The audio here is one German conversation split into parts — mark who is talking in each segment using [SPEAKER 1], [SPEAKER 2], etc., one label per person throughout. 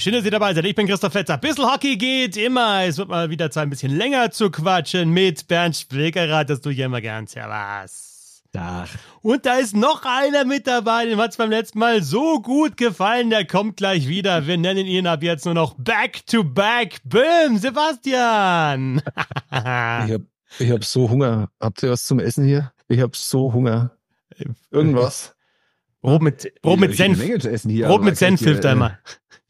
[SPEAKER 1] Schön, dass ihr dabei seid. Ich bin Christoph Fetzer. Bissl Hockey geht immer. Es wird mal wieder Zeit, ein bisschen länger zu quatschen mit Bernd Spilkerath. Das tue ich immer gern. Servus.
[SPEAKER 2] Dach.
[SPEAKER 1] Und da ist noch einer mit dabei, dem hat es beim letzten Mal so gut gefallen, der kommt gleich wieder. Wir nennen ihn ab jetzt nur noch Back to Back. Böhm, Sebastian.
[SPEAKER 3] ich habe ich hab so Hunger. Habt ihr was zum Essen hier? Ich habe so Hunger. Irgendwas.
[SPEAKER 1] Brot mit, Brot mit Senf.
[SPEAKER 2] Hier,
[SPEAKER 1] Brot mit Senf hilft da immer.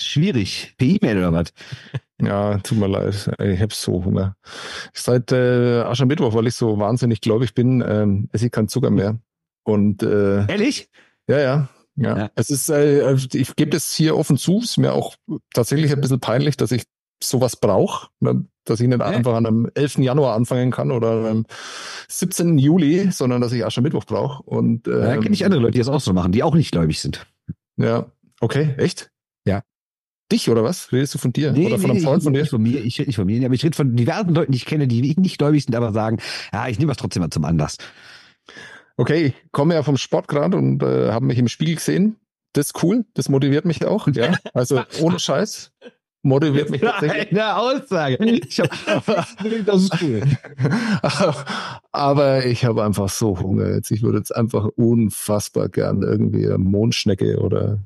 [SPEAKER 2] Schwierig. Per E-Mail oder was?
[SPEAKER 3] Ja, tut mir leid. Ich habe so Hunger. Seit äh, Aschermittwoch, weil ich so wahnsinnig gläubig bin, ähm, esse ich keinen Zucker mehr. Und äh,
[SPEAKER 2] Ehrlich?
[SPEAKER 3] Ja, ja. Ja, ja. es ist, äh, ich gebe das hier offen zu, ist mir auch tatsächlich ein bisschen peinlich, dass ich sowas brauche, ne? Dass ich nicht ja. einfach an einem 11. Januar anfangen kann oder am 17. Juli, sondern dass ich Aschermittwoch brauche. Und
[SPEAKER 2] ähm, ja, kenne ich andere Leute, die das auch so machen, die auch nicht gläubig sind.
[SPEAKER 3] Ja, okay, echt?
[SPEAKER 2] Ja.
[SPEAKER 3] Dich oder was? Redest du von dir
[SPEAKER 2] nee,
[SPEAKER 3] oder von
[SPEAKER 2] einem
[SPEAKER 3] nee, Freund von dir?
[SPEAKER 2] Nicht von mir, ich rede nicht von mir, aber ich rede von diversen Leuten, die ich kenne, die nicht gläubig sind, aber sagen, ja, ich nehme das trotzdem mal zum Anlass.
[SPEAKER 3] Okay, ich komme ja vom Sport gerade und äh, habe mich im Spiegel gesehen. Das ist cool, das motiviert mich auch. Ja, also ohne Scheiß motiviert mich tatsächlich.
[SPEAKER 2] Eine Aussage. Ich hab, das ist cool.
[SPEAKER 3] Aber ich habe einfach so Hunger jetzt. Ich würde jetzt einfach unfassbar gern irgendwie Mondschnecke oder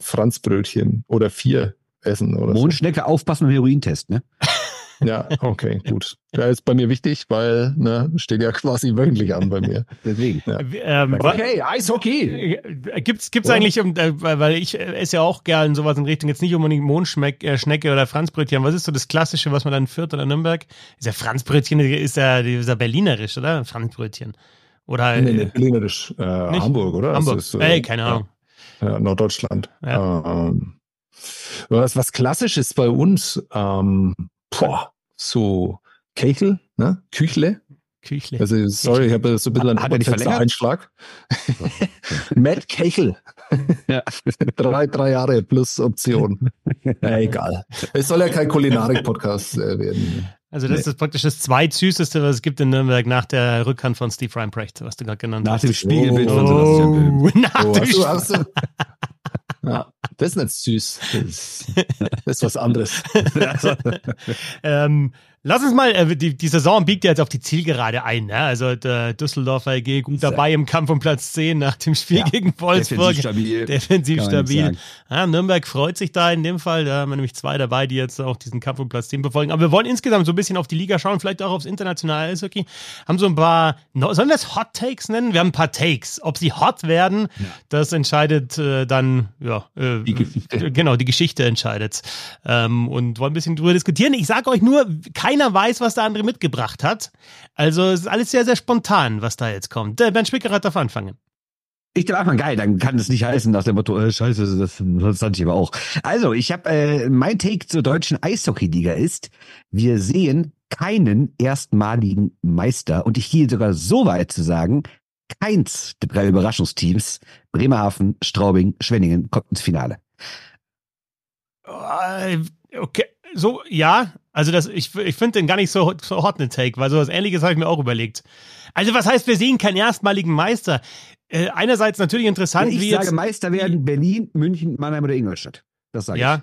[SPEAKER 3] Franzbrötchen oder vier essen. Oder
[SPEAKER 2] Mondschnecke so. aufpassen beim Herointest, ne?
[SPEAKER 3] Ja, okay, gut. Ja, ist bei mir wichtig, weil ne, steht ja quasi wöchentlich an bei mir.
[SPEAKER 2] Deswegen.
[SPEAKER 1] Ja. Ähm,
[SPEAKER 2] okay, Eishockey.
[SPEAKER 1] Äh, gibt's gibt's ja. eigentlich, äh, weil ich esse ja auch gern sowas in Richtung jetzt nicht unbedingt Mondschnecke äh, oder Franzbrötchen. Was ist so das Klassische, was man dann in Fürth oder Nürnberg? Ist ja Franzbrötchen, ist ja, ist ja berlinerisch, oder? Franzbrötchen. Oder,
[SPEAKER 3] nee, nee, berlinerisch. Äh, Hamburg, oder?
[SPEAKER 1] Hamburg. Ist, äh, Ey, keine Ahnung.
[SPEAKER 3] Ja, Norddeutschland. Ja. Ähm, was, was Klassisches bei uns, ähm, boah, so Kechel, ne? Küchle.
[SPEAKER 1] Küchle.
[SPEAKER 3] Also, sorry, ich habe so ein bisschen
[SPEAKER 2] einen Hat
[SPEAKER 3] Einschlag. Matt Kechel. Ja. drei, drei Jahre plus Option. Ja, egal. Es soll ja kein Kulinarik-Podcast äh, werden.
[SPEAKER 1] Also das nee. ist praktisch das zweitsüßeste, was es gibt in Nürnberg nach der Rückhand von Steve Reinprecht, was du gerade genannt
[SPEAKER 2] nach
[SPEAKER 1] hast.
[SPEAKER 2] Nach dem Spiegelbild oh. von Sebastian
[SPEAKER 1] Böhm. Nach
[SPEAKER 3] oh,
[SPEAKER 1] dem
[SPEAKER 3] du, ja, das ist nicht süß. Das ist, das ist was anderes.
[SPEAKER 1] ähm, lass uns mal, äh, die, die Saison biegt ja jetzt auf die Zielgerade ein. Ne? Also der Düsseldorfer AG gut dabei im Kampf um Platz 10 nach dem Spiel ja, gegen Wolfsburg.
[SPEAKER 2] Defensiv stabil.
[SPEAKER 1] Defensiv stabil. Ja, Nürnberg freut sich da in dem Fall. Da haben wir nämlich zwei dabei, die jetzt auch diesen Kampf um Platz 10 befolgen. Aber wir wollen insgesamt so ein bisschen auf die Liga schauen, vielleicht auch aufs internationale Eishockey. Haben so ein paar, sollen wir es Hot Takes nennen? Wir haben ein paar Takes. Ob sie hot werden, ja. das entscheidet äh, dann, ja, äh,
[SPEAKER 2] die Geschichte.
[SPEAKER 1] genau, die Geschichte entscheidet. Ähm, und wollen ein bisschen drüber diskutieren. Ich sage euch nur, keiner weiß, was der andere mitgebracht hat. Also es ist alles sehr, sehr spontan, was da jetzt kommt. Der Bernd Spickerath darf anfangen.
[SPEAKER 2] Ich darf anfangen, geil, dann kann es nicht heißen nach dem Motto, äh, scheiße, das, das fand ich aber auch. Also, ich habe, äh, mein Take zur deutschen Eishockey-Liga ist, wir sehen keinen erstmaligen Meister und ich gehe sogar so weit zu sagen, keins der drei Überraschungsteams, Bremerhaven, Straubing, Schwenningen, kommt ins Finale.
[SPEAKER 1] Äh, okay, so, ja, also das, ich, ich finde den gar nicht so, so hot ne Take, weil sowas ähnliches habe ich mir auch überlegt. Also was heißt, wir sehen keinen erstmaligen Meister? Äh, einerseits natürlich interessant,
[SPEAKER 2] ich
[SPEAKER 1] wie
[SPEAKER 2] sage,
[SPEAKER 1] jetzt,
[SPEAKER 2] Meister werden Berlin, München, Mannheim oder Ingolstadt. Das sage
[SPEAKER 1] ja,
[SPEAKER 2] ich.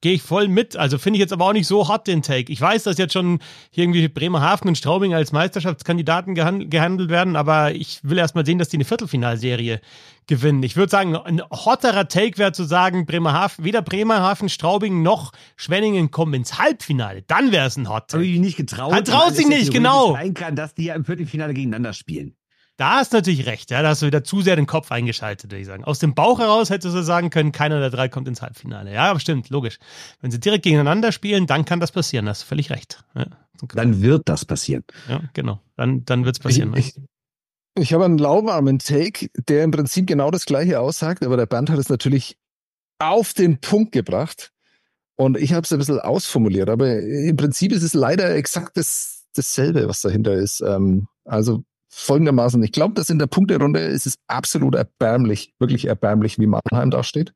[SPEAKER 1] Gehe ich voll mit. Also finde ich jetzt aber auch nicht so hot den Take. Ich weiß, dass jetzt schon irgendwie Bremerhaven und Straubing als Meisterschaftskandidaten gehandelt werden, aber ich will erst mal sehen, dass die eine Viertelfinalserie gewinnen. Ich würde sagen, ein hotterer Take wäre zu sagen, Bremerhaven, weder Bremerhaven, Straubing noch Schwenningen kommen ins Halbfinale. Dann wäre es ein Hot Take.
[SPEAKER 2] Habe ich nicht getraut.
[SPEAKER 1] Hat traut sich nicht, genau.
[SPEAKER 2] Sein kann, dass die ja im Viertelfinale gegeneinander spielen.
[SPEAKER 1] Da hast du natürlich recht, ja, da hast du wieder zu sehr den Kopf eingeschaltet, würde ich sagen. Aus dem Bauch heraus hättest du sagen können, keiner der drei kommt ins Halbfinale. Ja, aber stimmt, logisch. Wenn sie direkt gegeneinander spielen, dann kann das passieren, da hast du völlig recht. Ja,
[SPEAKER 2] dann wird das passieren.
[SPEAKER 1] Ja, genau. Dann, dann wird es passieren.
[SPEAKER 3] Ich, ich, ich habe einen lauwarmen Take, der im Prinzip genau das Gleiche aussagt, aber der Band hat es natürlich auf den Punkt gebracht. Und ich habe es ein bisschen ausformuliert, aber im Prinzip ist es leider exakt das, dasselbe, was dahinter ist. Ähm, also folgendermaßen. Ich glaube, dass in der Punkterunde ist es absolut erbärmlich, wirklich erbärmlich, wie Mannheim da steht.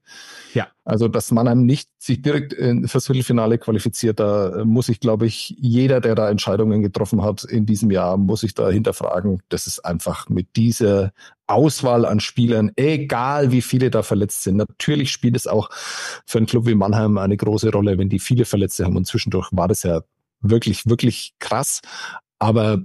[SPEAKER 3] Ja. Also, dass Mannheim nicht sich direkt fürs Viertelfinale qualifiziert, da muss ich, glaube ich, jeder, der da Entscheidungen getroffen hat in diesem Jahr, muss sich da hinterfragen. Das ist einfach mit dieser Auswahl an Spielern, egal wie viele da verletzt sind. Natürlich spielt es auch für einen Club wie Mannheim eine große Rolle, wenn die viele Verletzte haben und zwischendurch war das ja wirklich, wirklich krass. Aber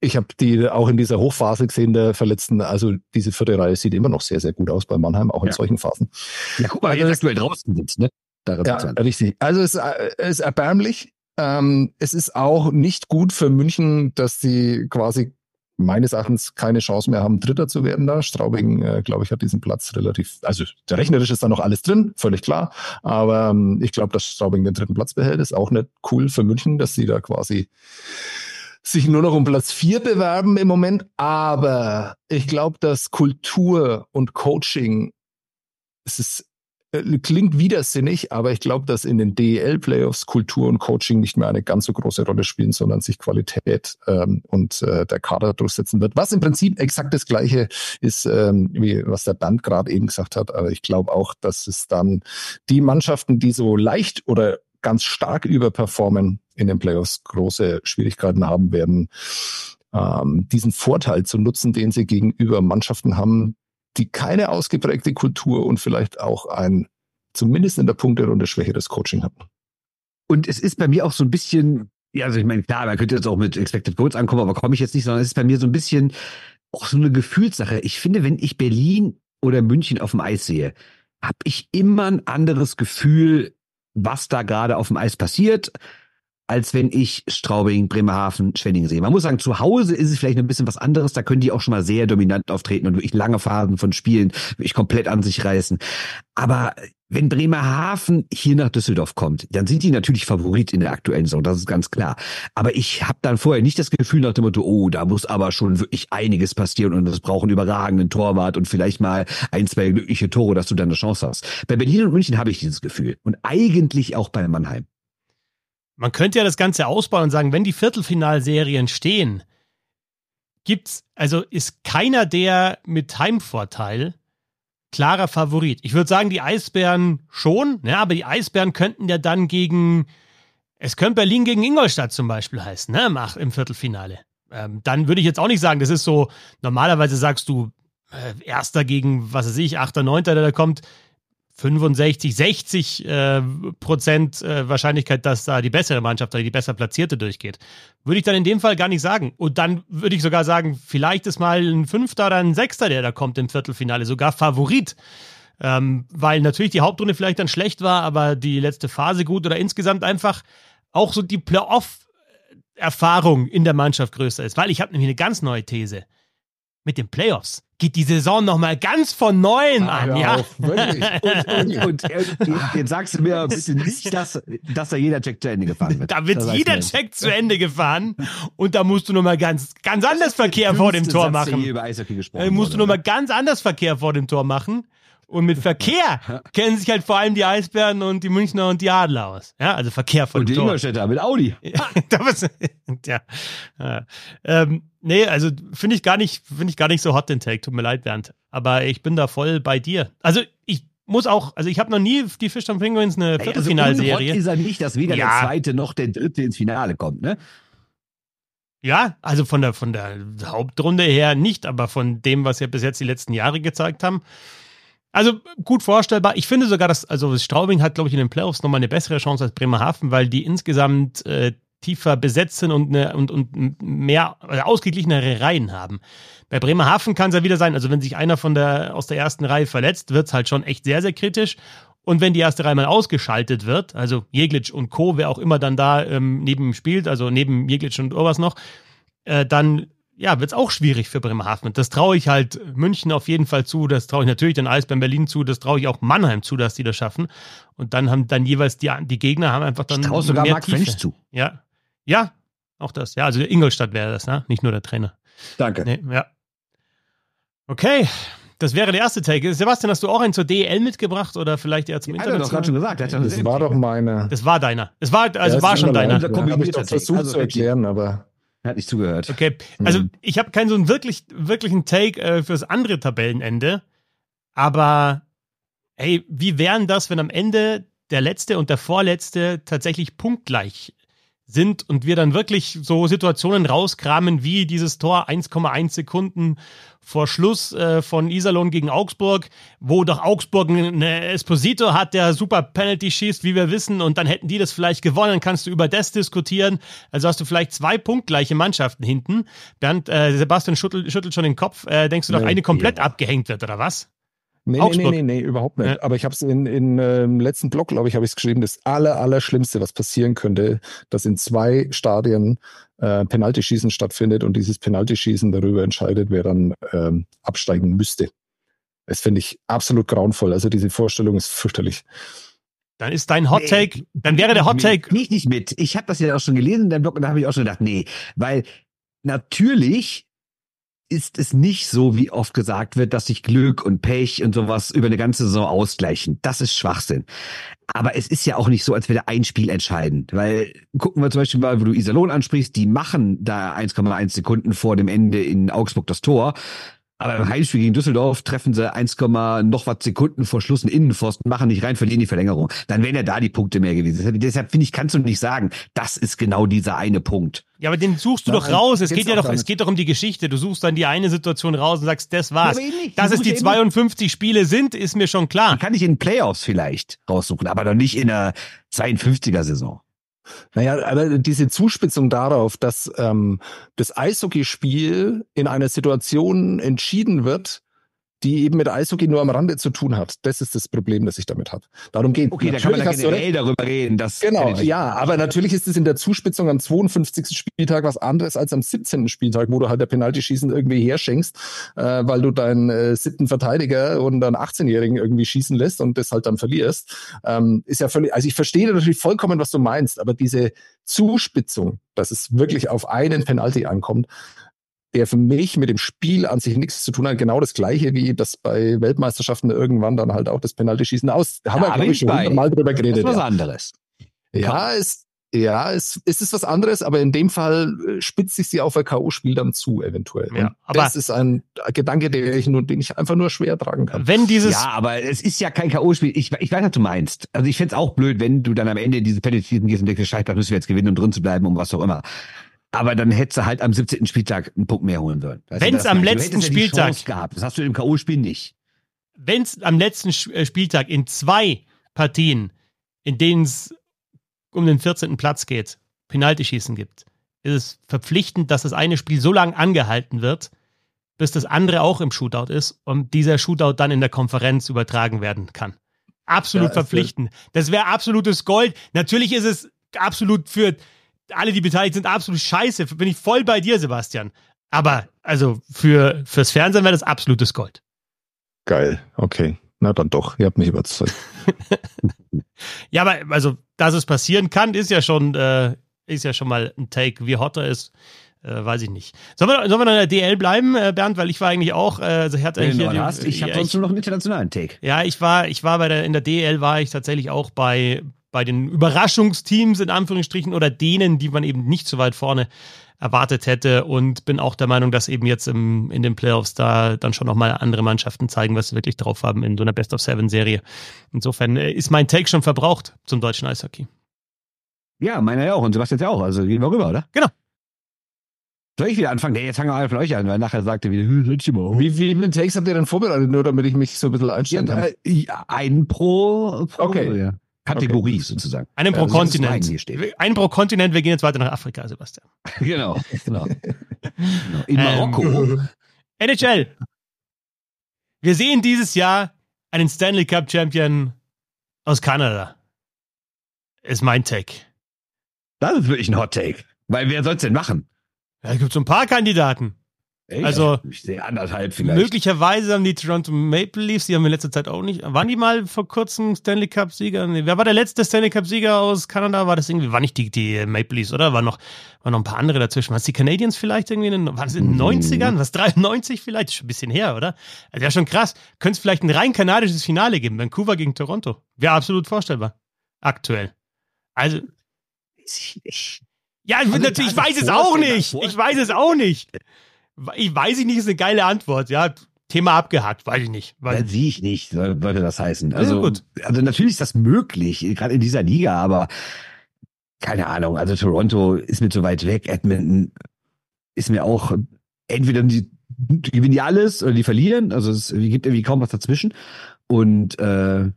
[SPEAKER 3] ich habe die auch in dieser Hochphase gesehen der Verletzten. Also diese vierte Reihe sieht immer noch sehr, sehr gut aus bei Mannheim, auch in ja. solchen Phasen.
[SPEAKER 2] Ja, guck mal, also, jetzt aktuell draußen sind, ne?
[SPEAKER 3] ja, richtig. Also es ist erbärmlich. Ähm, es ist auch nicht gut für München, dass sie quasi meines Erachtens keine Chance mehr haben, Dritter zu werden da. Straubing, äh, glaube ich, hat diesen Platz relativ, also der rechnerisch ist da noch alles drin, völlig klar. Aber ähm, ich glaube, dass Straubing den dritten Platz behält, ist auch nicht cool für München, dass sie da quasi sich nur noch um Platz vier bewerben im Moment. Aber ich glaube, dass Kultur und Coaching, es ist, äh, klingt widersinnig, aber ich glaube, dass in den DEL-Playoffs Kultur und Coaching nicht mehr eine ganz so große Rolle spielen, sondern sich Qualität ähm, und äh, der Kader durchsetzen wird. Was im Prinzip exakt das Gleiche ist, ähm, wie was der Band gerade eben gesagt hat. Aber ich glaube auch, dass es dann die Mannschaften, die so leicht oder ganz stark überperformen in den Playoffs, große Schwierigkeiten haben werden, ähm, diesen Vorteil zu nutzen, den sie gegenüber Mannschaften haben, die keine ausgeprägte Kultur und vielleicht auch ein, zumindest in der Punkterunde, schwächeres Coaching hatten.
[SPEAKER 2] Und es ist bei mir auch so ein bisschen, ja, also ich meine, klar, man könnte jetzt auch mit Expected Goals ankommen, aber komme ich jetzt nicht, sondern es ist bei mir so ein bisschen auch so eine Gefühlssache. Ich finde, wenn ich Berlin oder München auf dem Eis sehe, habe ich immer ein anderes Gefühl, was da gerade auf dem Eis passiert, als wenn ich Straubing, Bremerhaven, Schwenningen sehe. Man muss sagen, zu Hause ist es vielleicht ein bisschen was anderes. Da können die auch schon mal sehr dominant auftreten und wirklich lange Phasen von Spielen wirklich komplett an sich reißen. Aber wenn Bremerhaven hier nach Düsseldorf kommt, dann sind die natürlich Favorit in der aktuellen Saison, das ist ganz klar. Aber ich habe dann vorher nicht das Gefühl nach dem Motto, oh, da muss aber schon wirklich einiges passieren und es braucht einen überragenden Torwart und vielleicht mal ein, zwei glückliche Tore, dass du dann eine Chance hast. Bei Berlin und München habe ich dieses Gefühl und eigentlich auch bei Mannheim.
[SPEAKER 1] Man könnte ja das Ganze ausbauen und sagen, wenn die Viertelfinalserien stehen, gibt's, also ist keiner der mit Heimvorteil klarer Favorit. Ich würde sagen, die Eisbären schon, ne, aber die Eisbären könnten ja dann gegen, es könnte Berlin gegen Ingolstadt zum Beispiel heißen, ne, im Viertelfinale. Ähm, dann würde ich jetzt auch nicht sagen, das ist so, normalerweise sagst du, äh, Erster gegen, was weiß ich, Achter, Neunter, der da kommt, 65, 60 äh, Prozent äh, Wahrscheinlichkeit, dass da die bessere Mannschaft die besser platzierte durchgeht. Würde ich dann in dem Fall gar nicht sagen. Und dann würde ich sogar sagen, vielleicht ist mal ein Fünfter oder ein Sechster, der da kommt im Viertelfinale, sogar Favorit. Ähm, weil natürlich die Hauptrunde vielleicht dann schlecht war, aber die letzte Phase gut oder insgesamt einfach auch so die Playoff-Erfahrung in der Mannschaft größer ist. Weil ich habe nämlich eine ganz neue These mit den Playoffs geht die Saison nochmal ganz von neuem ah, an, ja. Auf, wirklich.
[SPEAKER 2] Und, und, und, jetzt sagst du mir bitte nicht, dass, dass da jeder Check zu Ende gefahren wird.
[SPEAKER 1] Da wird das jeder Check zu Ende gefahren und da musst du nochmal ganz, ganz anders Verkehr vor dem Tor Satz, machen. Da musst du nochmal ganz anders Verkehr vor dem Tor machen. Und mit Verkehr kennen sich halt vor allem die Eisbären und die Münchner und die Adler aus. Ja, also Verkehr von
[SPEAKER 2] Und die Tor. Ingolstädter mit Audi.
[SPEAKER 1] ja. ja. Ähm, nee, also finde ich gar nicht, finde ich gar nicht so hot den Take. Tut mir leid, Bernd. Aber ich bin da voll bei dir. Also ich muss auch, also ich habe noch nie die Fish and Penguins eine also Viertelfinalserie.
[SPEAKER 2] Also ist er nicht, dass weder ja. der zweite noch der dritte ins Finale kommt, ne?
[SPEAKER 1] Ja, also von der, von der Hauptrunde her nicht, aber von dem, was wir bis jetzt die letzten Jahre gezeigt haben, also gut vorstellbar. Ich finde sogar, dass also Straubing hat, glaube ich, in den Playoffs nochmal eine bessere Chance als Bremerhaven, weil die insgesamt äh, tiefer besetzt sind und, eine, und, und mehr also ausgeglichenere Reihen haben. Bei Bremerhaven kann es ja wieder sein, also wenn sich einer von der, aus der ersten Reihe verletzt, wird es halt schon echt sehr, sehr kritisch. Und wenn die erste Reihe mal ausgeschaltet wird, also Jeglitsch und Co., wer auch immer dann da ähm, neben ihm spielt, also neben Jeglitsch und Urbas noch, äh, dann ja, wird es auch schwierig für Bremerhaven. Das traue ich halt München auf jeden Fall zu, das traue ich natürlich den Eisbären Berlin zu, das traue ich auch Mannheim zu, dass die das schaffen. Und dann haben dann jeweils die, die Gegner haben einfach dann. Ich
[SPEAKER 2] traue sogar Mark French zu.
[SPEAKER 1] Ja. Ja, auch das. Ja, also Ingolstadt wäre das, ne? Nicht nur der Trainer.
[SPEAKER 2] Danke.
[SPEAKER 1] Nee, ja. Okay. Das wäre der erste Take. Sebastian, hast du auch einen zur DL mitgebracht oder vielleicht eher zum ja, Internet?
[SPEAKER 2] Ich gerade schon gesagt.
[SPEAKER 3] Das war doch meine.
[SPEAKER 1] Das war deiner. Es war, also ja, war schon deiner.
[SPEAKER 3] Da habe ich doch versucht also, zu erklären, aber.
[SPEAKER 2] Hat nicht zugehört.
[SPEAKER 1] Okay, also mhm. ich habe keinen so einen wirklich, wirklichen Take äh, fürs andere Tabellenende. Aber hey, wie wären das, wenn am Ende der letzte und der vorletzte tatsächlich punktgleich sind und wir dann wirklich so Situationen rauskramen wie dieses Tor 1,1 Sekunden vor Schluss äh, von Iserlohn gegen Augsburg, wo doch Augsburg einen Esposito hat, der super Penalty schießt, wie wir wissen, und dann hätten die das vielleicht gewonnen, kannst du über das diskutieren. Also hast du vielleicht zwei punktgleiche Mannschaften hinten. Bernd, äh, Sebastian schüttelt, schüttelt schon den Kopf. Äh, denkst du, doch eine komplett ja. abgehängt wird, oder was?
[SPEAKER 3] Nee, Augsburg. nee, nee, nee, nee, überhaupt nicht. Ja. Aber ich habe es in, in ähm, letzten Blog, glaube ich, habe ich es geschrieben, das aller, aller Schlimmste, was passieren könnte, dass in zwei Stadien äh, Penaltyschießen stattfindet und dieses Penaltyschießen darüber entscheidet, wer dann ähm, absteigen müsste. Das finde ich absolut grauenvoll. Also diese Vorstellung ist fürchterlich.
[SPEAKER 1] Dann ist dein Hot Take, nee, dann wäre der Hot Take.
[SPEAKER 2] Nicht, nicht mit. Ich habe das ja auch schon gelesen in deinem Blog und da habe ich auch schon gedacht, nee, weil natürlich ist es nicht so, wie oft gesagt wird, dass sich Glück und Pech und sowas über eine ganze Saison ausgleichen. Das ist Schwachsinn. Aber es ist ja auch nicht so, als wäre ein Spiel entscheidend. Weil gucken wir zum Beispiel mal, wo du Iserlohn ansprichst, die machen da 1,1 Sekunden vor dem Ende in Augsburg das Tor. Aber im Heimspiel gegen Düsseldorf treffen sie 1, noch was Sekunden vor Schluss einen Innenpfosten, machen nicht rein, verlieren die Verlängerung. Dann wären ja da die Punkte mehr gewesen. Deshalb finde ich, kannst du nicht sagen, das ist genau dieser eine Punkt.
[SPEAKER 1] Ja, aber den suchst du ja, doch raus. Es geht ja doch, es geht doch um die Geschichte. Du suchst dann die eine Situation raus und sagst, das war's. Ja, Dass es die 52 Spiele sind, ist mir schon klar.
[SPEAKER 2] Die kann ich in Playoffs vielleicht raussuchen, aber doch nicht in einer 52er Saison.
[SPEAKER 3] Naja, aber diese Zuspitzung darauf, dass ähm, das Eishockeyspiel in einer Situation entschieden wird, die eben mit Eishockey nur am Rande zu tun hat. Das ist das Problem, das ich damit habe. Darum geht
[SPEAKER 2] Okay, da kann man da generell darüber reden. Das
[SPEAKER 3] genau, ja, aber natürlich ist es in der Zuspitzung am 52. Spieltag was anderes als am 17. Spieltag, wo du halt der Penaltyschießen irgendwie herschenkst, äh, weil du deinen äh, siebten Verteidiger und dann 18-Jährigen irgendwie schießen lässt und das halt dann verlierst. Ähm, ist ja völlig, also ich verstehe natürlich vollkommen, was du meinst, aber diese Zuspitzung, dass es wirklich auf einen Penalty ankommt, der für mich mit dem Spiel an sich nichts zu tun hat. Genau das gleiche wie das bei Weltmeisterschaften irgendwann dann halt auch das Penalty-Schießen aus.
[SPEAKER 2] Haben ja, wir, glaube ich, schon hundertmal drüber geredet. Das ist was ja. anderes.
[SPEAKER 3] Ja, ist, ja, es, es ist was anderes, aber in dem Fall äh, spitzt sich sie auf ein K.O.-Spiel dann zu, eventuell. Ja, aber das ist ein Gedanke, den ich, nur, den ich einfach nur schwer tragen kann.
[SPEAKER 2] Wenn dieses. Ja, aber es ist ja kein K.O.-Spiel. Ich, ich weiß, was du meinst. Also ich fände es auch blöd, wenn du dann am Ende diese Penalty gehst und denkst, scheiße, da müssen wir jetzt gewinnen, um drin zu bleiben, um was auch immer. Aber dann hättest du halt am 17. Spieltag einen Punkt mehr holen sollen.
[SPEAKER 1] Wenn es am letzten Spieltag
[SPEAKER 2] gehabt. Das hast du im K.O.-Spiel nicht.
[SPEAKER 1] Wenn es am letzten äh, Spieltag in zwei Partien, in denen es um den 14. Platz geht, Penaltyschießen gibt, ist es verpflichtend, dass das eine Spiel so lange angehalten wird, bis das andere auch im Shootout ist und dieser Shootout dann in der Konferenz übertragen werden kann. Absolut ja, verpflichtend. Das wäre absolutes Gold. Natürlich ist es absolut für alle, die beteiligt sind, absolut scheiße. Bin ich voll bei dir, Sebastian. Aber also für fürs Fernsehen wäre das absolutes Gold.
[SPEAKER 3] Geil, okay. Na dann doch, ihr habt mich überzeugt.
[SPEAKER 1] ja, aber also, dass es passieren kann, ist ja schon, äh, ist ja schon mal ein Take. Wie hot er ist, äh, weiß ich nicht. Sollen wir, sollen wir noch in der DL bleiben, äh, Bernd? Weil ich war eigentlich auch, äh, also ich hatte eigentlich.
[SPEAKER 2] Ja, hast, ich habe sonst nur noch einen internationalen Take.
[SPEAKER 1] Ja, ich war, ich war bei der, in der DL war ich tatsächlich auch bei, bei den Überraschungsteams in Anführungsstrichen oder denen, die man eben nicht so weit vorne erwartet hätte und bin auch der Meinung, dass eben jetzt im, in den Playoffs da dann schon nochmal andere Mannschaften zeigen, was sie wirklich drauf haben in so einer Best of Seven Serie. Insofern äh, ist mein Take schon verbraucht zum deutschen Eishockey.
[SPEAKER 2] Ja, meiner ja auch und Sebastian ja auch. Also gehen wir rüber, oder?
[SPEAKER 1] Genau.
[SPEAKER 2] Soll ich wieder anfangen? Nee, jetzt fangen wir alle von euch an, weil nachher sagt er wieder,
[SPEAKER 3] wie, wie viele Takes habt ihr denn vorbereitet, nur damit ich mich so ein bisschen einstellen kann?
[SPEAKER 2] Ja, einen pro,
[SPEAKER 3] pro okay. Ja.
[SPEAKER 2] Kategorie okay. sozusagen.
[SPEAKER 1] Einen pro also Kontinent. Einen pro Kontinent, wir gehen jetzt weiter nach Afrika, Sebastian.
[SPEAKER 2] genau, genau. In Marokko. Ähm,
[SPEAKER 1] NHL. Wir sehen dieses Jahr einen Stanley Cup Champion aus Kanada. Ist mein Take.
[SPEAKER 2] Das ist wirklich ein Hot Take. Weil wer soll's denn machen?
[SPEAKER 1] Ja, es gibt so ein paar Kandidaten.
[SPEAKER 2] Echt? Also ich sehe anderthalb vielleicht.
[SPEAKER 1] Möglicherweise haben die Toronto Maple Leafs, die haben in letzter Zeit auch nicht. Waren die mal vor kurzem Stanley Cup Sieger? Nee, wer war der letzte Stanley Cup Sieger aus Kanada? War das irgendwie? War nicht die, die Maple Leafs, oder? War noch, waren noch ein paar andere dazwischen. Waren es die Canadiens vielleicht irgendwie? In, waren es in den 90ern? Mhm. Was 93 vielleicht? Ist schon ein bisschen her, oder? Also ja, schon krass. Könnte es vielleicht ein rein kanadisches Finale geben? Vancouver gegen Toronto. Wäre absolut vorstellbar. Aktuell. Also.
[SPEAKER 2] Weiß ich nicht.
[SPEAKER 1] Ja, also, natürlich, ich weiß es auch nicht. Ich weiß es auch nicht. Ich weiß nicht, ist eine geile Antwort, ja. Thema abgehakt, weiß ich nicht.
[SPEAKER 2] Weiß ja, sehe ich nicht, sollte das heißen. Also, ja, also natürlich ist das möglich, gerade in dieser Liga, aber keine Ahnung. Also Toronto ist mir zu weit weg. Edmonton ist mir auch entweder die, die gewinnen die alles oder die verlieren. Also es gibt irgendwie kaum was dazwischen. Und äh,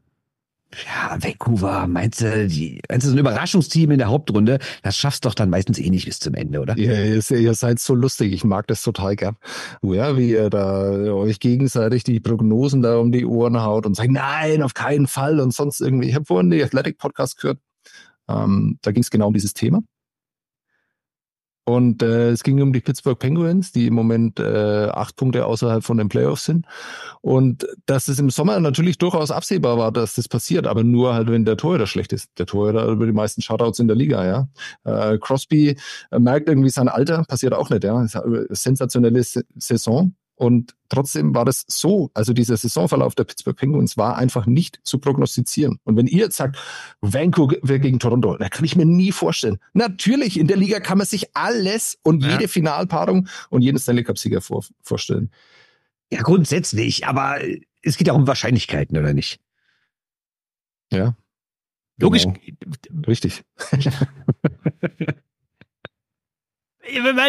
[SPEAKER 2] ja, Vancouver, meinst du, die, meinst du, so ein Überraschungsteam in der Hauptrunde, das schaffst doch dann meistens eh nicht bis zum Ende, oder?
[SPEAKER 3] Ja, ihr, ihr seid so lustig, ich mag das total gern. Ja, wie ihr da euch gegenseitig die Prognosen da um die Ohren haut und sagt, nein, auf keinen Fall und sonst irgendwie. Ich habe vorhin die Athletic Podcast gehört, ähm, da ging es genau um dieses Thema. Und äh, es ging um die Pittsburgh Penguins, die im Moment äh, acht Punkte außerhalb von den Playoffs sind. Und dass es im Sommer natürlich durchaus absehbar war, dass das passiert, aber nur halt, wenn der Torhüter schlecht ist. Der Torhüter über die meisten Shutouts in der Liga, ja. Äh, Crosby äh, merkt irgendwie sein Alter, passiert auch nicht, ja. Sensationelle Saison. Und trotzdem war das so, also dieser Saisonverlauf der Pittsburgh Penguins war einfach nicht zu prognostizieren. Und wenn ihr jetzt sagt, Vancouver gegen Toronto, da kann ich mir nie vorstellen. Natürlich, in der Liga kann man sich alles und ja. jede Finalpaarung und jeden Stanley Cup-Sieger vor, vorstellen.
[SPEAKER 2] Ja, grundsätzlich, aber es geht ja um Wahrscheinlichkeiten, oder nicht?
[SPEAKER 3] Ja.
[SPEAKER 1] Logisch.
[SPEAKER 3] Genau. Richtig.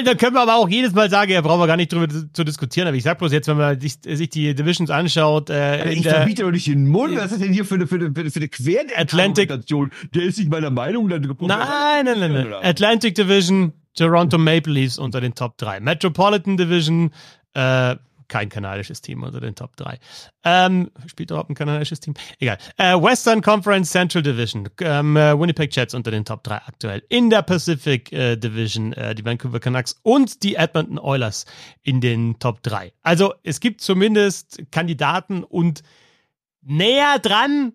[SPEAKER 1] Da können wir aber auch jedes Mal sagen, ja, brauchen wir gar nicht drüber zu diskutieren. Aber ich sag bloß jetzt, wenn man sich, sich die Divisions anschaut. Äh,
[SPEAKER 2] ich verbiete doch nicht den Mund. Was ist denn hier für eine, für eine, für eine
[SPEAKER 1] Atlantic.
[SPEAKER 2] Der ist nicht meiner Meinung. Dann
[SPEAKER 1] nein, nein, nein, nein. Atlantic Division, Toronto Maple Leafs unter den Top 3. Metropolitan Division, äh, kein kanadisches Team unter den Top 3. Ähm, spielt überhaupt ein kanadisches Team? Egal. Äh, Western Conference Central Division. Ähm, äh, Winnipeg Jets unter den Top 3 aktuell. In der Pacific äh, Division äh, die Vancouver Canucks und die Edmonton Oilers in den Top 3. Also es gibt zumindest Kandidaten und näher dran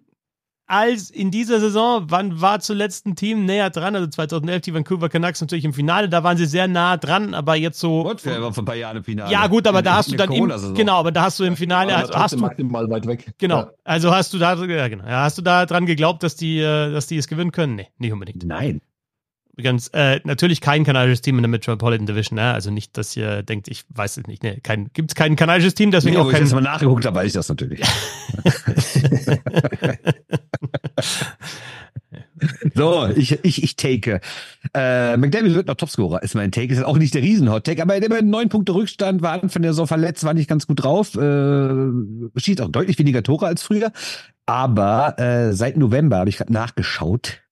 [SPEAKER 1] als in dieser Saison, wann war zuletzt ein Team näher dran? Also 2011 die Vancouver Canucks natürlich im Finale, da waren sie sehr nah dran, aber jetzt so.
[SPEAKER 2] Montreal war vor ein paar Jahren im Finale.
[SPEAKER 1] Ja, gut, aber in, da hast du dann im, genau, aber da hast du im Finale ja,
[SPEAKER 3] hast, hast du maximal weit weg.
[SPEAKER 1] Genau. Ja. Also hast du da ja, genau. Hast du da dran geglaubt, dass die äh, dass die es gewinnen können? Nee, nicht unbedingt.
[SPEAKER 2] Nein.
[SPEAKER 1] Übrigens, äh, natürlich kein kanadisches Team in der Metropolitan Division, ne? Also nicht, dass ihr denkt, ich weiß es nicht. Ne, kein, gibt es kein kanadisches Team, deswegen
[SPEAKER 2] nee,
[SPEAKER 1] auch kein.
[SPEAKER 2] Ich das mal nachgeguckt habe, weiß ich das natürlich. so, ich, ich, ich take. Äh, McDavid wird noch Topscorer, ist mein Take. Ist auch nicht der Riesen-Hot-Take, aber er hat neun Punkte Rückstand, war Anfang der Saison verletzt, war nicht ganz gut drauf. Äh, schießt auch deutlich weniger Tore als früher. Aber äh, seit November habe ich gerade nachgeschaut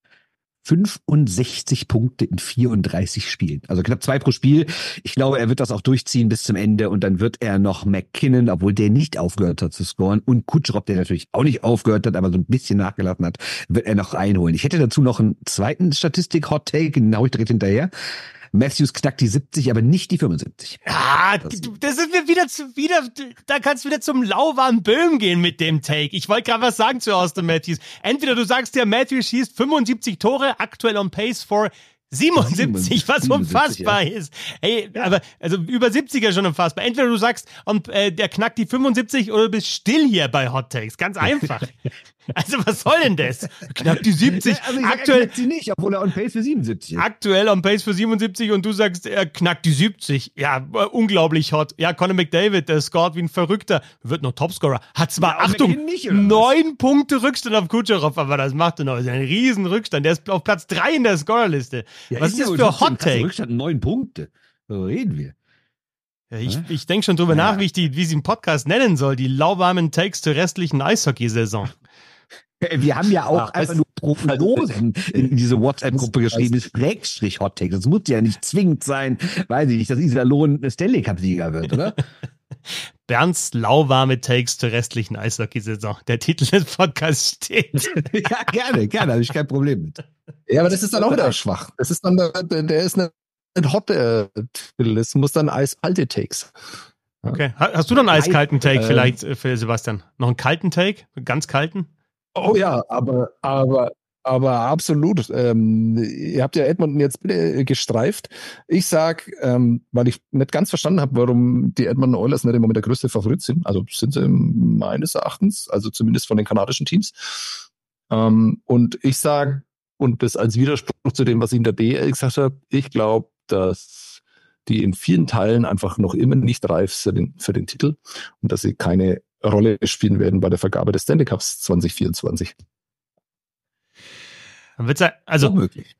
[SPEAKER 2] 65 Punkte in 34 Spielen. Also knapp zwei pro Spiel. Ich glaube, er wird das auch durchziehen bis zum Ende und dann wird er noch McKinnon, obwohl der nicht aufgehört hat zu scoren und Kutschrop, der natürlich auch nicht aufgehört hat, aber so ein bisschen nachgelassen hat, wird er noch einholen. Ich hätte dazu noch einen zweiten Statistik-Hot-Take, den hau ich direkt hinterher. Matthews knackt die 70, aber nicht die 75.
[SPEAKER 1] Ja, das, das sind wir wieder zu, wieder, da kannst du wieder zum lauwarmen Böhm gehen mit dem Take. Ich wollte gerade was sagen zu Austin Matthews. Entweder du sagst ja, Matthews schießt 75 Tore, aktuell on pace for 77, was 77, unfassbar ja. ist. Ey, ja. aber also über 70er schon unfassbar. Entweder du sagst, und, äh, der knackt die 75 oder du bist still hier bei Hot Takes. Ganz einfach. also was soll denn das? Knackt die 70. Also aktuell
[SPEAKER 2] sie nicht, obwohl er on pace für 77 ist.
[SPEAKER 1] Aktuell on pace für 77 und du sagst, er knackt die 70. Ja, äh, unglaublich hot. Ja, Conor McDavid, der scored wie ein Verrückter, wird noch Topscorer. Hat zwar, ja, Achtung, neun Punkte Rückstand auf Kucherov, aber das macht er noch. Das ist ein riesen Rückstand. Der ist auf Platz drei in der Scorerliste. Ja, Was ist das für Hot Take?
[SPEAKER 2] Rückstand neun Punkte. So reden wir.
[SPEAKER 1] Ich, ich denke schon drüber ja. nach, wie ich die, wie sie im Podcast nennen soll. Die lauwarmen Takes zur restlichen Eishockeysaison.
[SPEAKER 2] Wir haben ja auch Ach, einfach nur Prognosen in diese WhatsApp-Gruppe geschrieben, ist Schrägstrich Hot Take. Das muss ja nicht zwingend sein, weiß ich nicht, dass Iserlohn Stanley Cup-Sieger wird, oder?
[SPEAKER 1] Bernds lauwarme Takes zur restlichen Eishockeysaison. Der Titel des Podcasts steht.
[SPEAKER 2] ja, gerne, gerne, habe ich kein Problem mit.
[SPEAKER 3] Ja, aber das ist dann auch wieder schwach. Das ist dann, der, der ist eine, ein Hot äh, Das muss dann eiskalte Takes.
[SPEAKER 1] Okay. Hast du dann einen eiskalten Take äh, vielleicht äh, für Sebastian? Noch einen kalten Take? Ganz kalten?
[SPEAKER 3] Oh ja, aber, aber, aber absolut. Ähm, ihr habt ja Edmonton jetzt bitte gestreift. Ich sag, ähm, weil ich nicht ganz verstanden habe, warum die Edmonton Oilers nicht im Moment der größte Favorit sind. Also sind sie meines Erachtens, also zumindest von den kanadischen Teams. Ähm, und ich sag, und das als Widerspruch zu dem, was ich in der DL gesagt habe, ich glaube, dass die in vielen Teilen einfach noch immer nicht reif sind für den Titel und dass sie keine Rolle spielen werden bei der Vergabe des Stanley Cups 2024.
[SPEAKER 1] Dann wird's ja, also
[SPEAKER 2] möglich.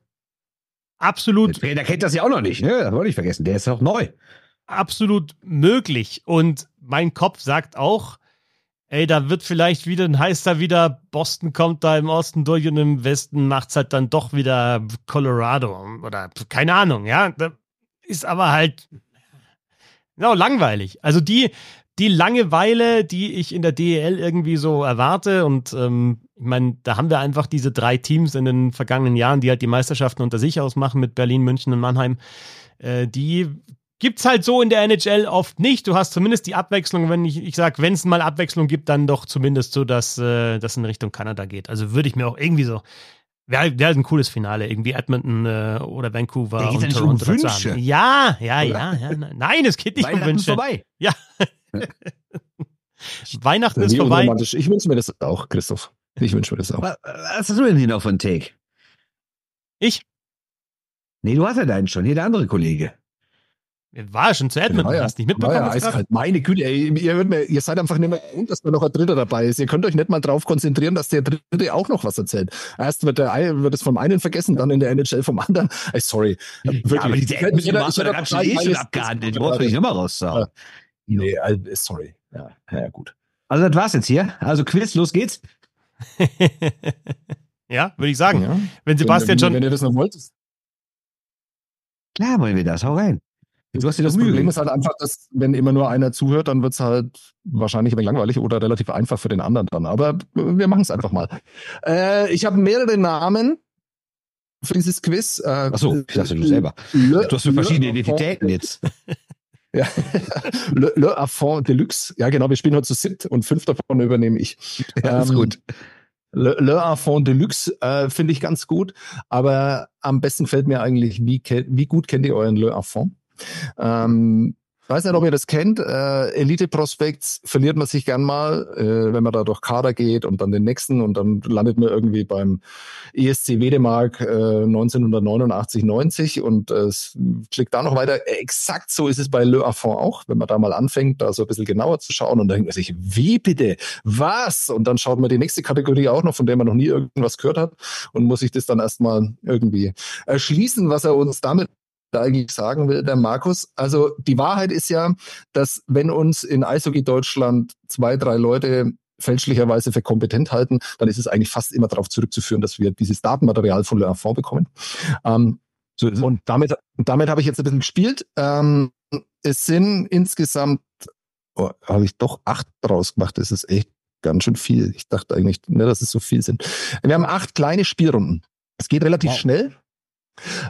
[SPEAKER 1] Absolut.
[SPEAKER 2] Der Trainer kennt das ja auch noch nicht, ne? Das wollte ich vergessen. Der ist auch neu.
[SPEAKER 1] Absolut möglich. Und mein Kopf sagt auch, ey, da wird vielleicht wieder ein heißer wieder, Boston kommt da im Osten durch und im Westen macht's halt dann doch wieder Colorado oder keine Ahnung, ja. Da ist aber halt genau langweilig. Also die, die Langeweile, die ich in der DEL irgendwie so erwarte und ähm, ich meine, da haben wir einfach diese drei Teams in den vergangenen Jahren, die halt die Meisterschaften unter sich ausmachen mit Berlin, München und Mannheim. Äh, die gibt's halt so in der NHL oft nicht. Du hast zumindest die Abwechslung, wenn ich, ich sag, wenn es mal Abwechslung gibt, dann doch zumindest so, dass äh, das in Richtung Kanada geht. Also würde ich mir auch irgendwie so Wäre wär halt ein cooles Finale, irgendwie Edmonton äh, oder Vancouver
[SPEAKER 2] Da geht's ja
[SPEAKER 1] und
[SPEAKER 2] nicht um. Wünsche.
[SPEAKER 1] Ja, ja,
[SPEAKER 2] Oder?
[SPEAKER 1] ja, ja. Nein, es geht nicht um Wünsche.
[SPEAKER 2] vorbei.
[SPEAKER 1] Ja. Weihnachten ist vorbei.
[SPEAKER 3] Ich wünsche mir das auch, Christoph. Ich wünsche mir das auch.
[SPEAKER 2] Was, hast du denn hier noch für einen Take?
[SPEAKER 1] Ich
[SPEAKER 2] Nee, du hast ja deinen schon. Hier der andere Kollege.
[SPEAKER 1] war schon zu Edmonton,
[SPEAKER 3] Ja, ja.
[SPEAKER 1] hast nicht mitbekommen.
[SPEAKER 3] Ja, ja, eiskalt. Meine Güte, ey, ihr, mir, ihr seid einfach nicht mehr gewohnt, dass da noch ein Dritter dabei ist. Ihr könnt euch nicht mal drauf konzentrieren, dass der Dritte auch noch was erzählt. Erst wird, der, wird es vom einen vergessen, dann in der NHL vom anderen. Ey, sorry. Wirklich.
[SPEAKER 2] Ja, aber diese
[SPEAKER 3] Ich hätte-
[SPEAKER 2] Edmonton
[SPEAKER 3] ich hätte-
[SPEAKER 2] hast du
[SPEAKER 3] ich
[SPEAKER 2] da
[SPEAKER 3] hätte
[SPEAKER 2] ganz schön
[SPEAKER 3] drei
[SPEAKER 2] eh schon abgehandelt. Du brauchst mich nochmal rauszuhauen.
[SPEAKER 3] Nee, äh, sorry. Ja, ja, gut.
[SPEAKER 2] Also das war's jetzt hier. Also Quiz, los geht's.
[SPEAKER 1] ja, würde ich sagen.
[SPEAKER 3] Ja.
[SPEAKER 1] Wenn Sebastian
[SPEAKER 3] wenn,
[SPEAKER 1] schon
[SPEAKER 3] Wenn ihr das noch wollt. Das
[SPEAKER 2] Klar wollen wir das. Hau rein. Du hast dir das Mühe
[SPEAKER 3] Problem ist halt einfach, dass wenn immer nur einer zuhört, dann wird's halt wahrscheinlich ein wenig langweilig oder relativ einfach für den anderen dann. Aber wir machen es einfach mal. Äh, ich habe mehrere Namen für dieses Quiz. Äh,
[SPEAKER 2] Achso, ich dachte du selber.
[SPEAKER 3] Le,
[SPEAKER 2] Du hast so verschiedene
[SPEAKER 3] Le
[SPEAKER 2] Identitäten jetzt.
[SPEAKER 3] Ja. Le, Le Affront Deluxe. Ja, genau, wir spielen heute zu siebt und fünf davon übernehme ich.
[SPEAKER 2] Ja, ist
[SPEAKER 3] Ähm,
[SPEAKER 2] gut.
[SPEAKER 3] Le, Le Affront Deluxe äh, finde ich ganz gut, aber am besten fällt mir eigentlich, wie, wie gut kennt ihr euren Le Affront? Ähm, weiß nicht, ob ihr das kennt. Äh, Elite Prospects verliert man sich gern mal, äh, wenn man da durch Kader geht und dann den nächsten und dann landet man irgendwie beim ESC Wedemark äh, 1989, 90 und äh, es klickt da noch weiter. Exakt so ist es bei Le Affront auch, wenn man da mal anfängt, da so ein bisschen genauer zu schauen und dann denkt man sich, wie bitte? Was? Und dann schaut man die nächste Kategorie auch noch, von der man noch nie irgendwas gehört hat und muss sich das dann erstmal irgendwie erschließen, was er uns damit eigentlich sagen will, der Markus. Also die Wahrheit ist ja, dass wenn uns in Eishockey Deutschland zwei, drei Leute fälschlicherweise für kompetent halten, dann ist es eigentlich fast immer darauf zurückzuführen, dass wir dieses Datenmaterial von Le Enfant bekommen. Ähm,
[SPEAKER 2] So
[SPEAKER 3] und damit, damit habe ich jetzt ein bisschen gespielt. Ähm, es sind insgesamt, oh, habe ich doch acht draus gemacht. Das ist echt ganz schön viel. Ich dachte eigentlich, ne, dass es so viel sind. Wir haben acht kleine Spielrunden. Es geht relativ
[SPEAKER 2] Wow.
[SPEAKER 3] schnell.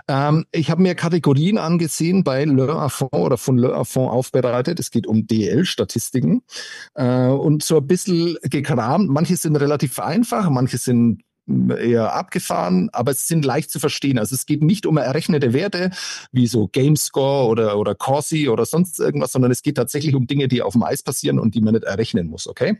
[SPEAKER 3] Ähm, ich habe mir Kategorien angesehen bei Le Affront oder von Le Affront aufbereitet. Es geht um DL-Statistiken äh, und so ein bisschen gekramt. Manche sind relativ einfach, manche sind eher abgefahren, aber es sind leicht zu verstehen. Also es geht nicht um errechnete Werte wie so Gamescore oder, oder Corsi oder sonst irgendwas, sondern es geht tatsächlich um Dinge, die auf dem Eis passieren und die man nicht errechnen muss, okay?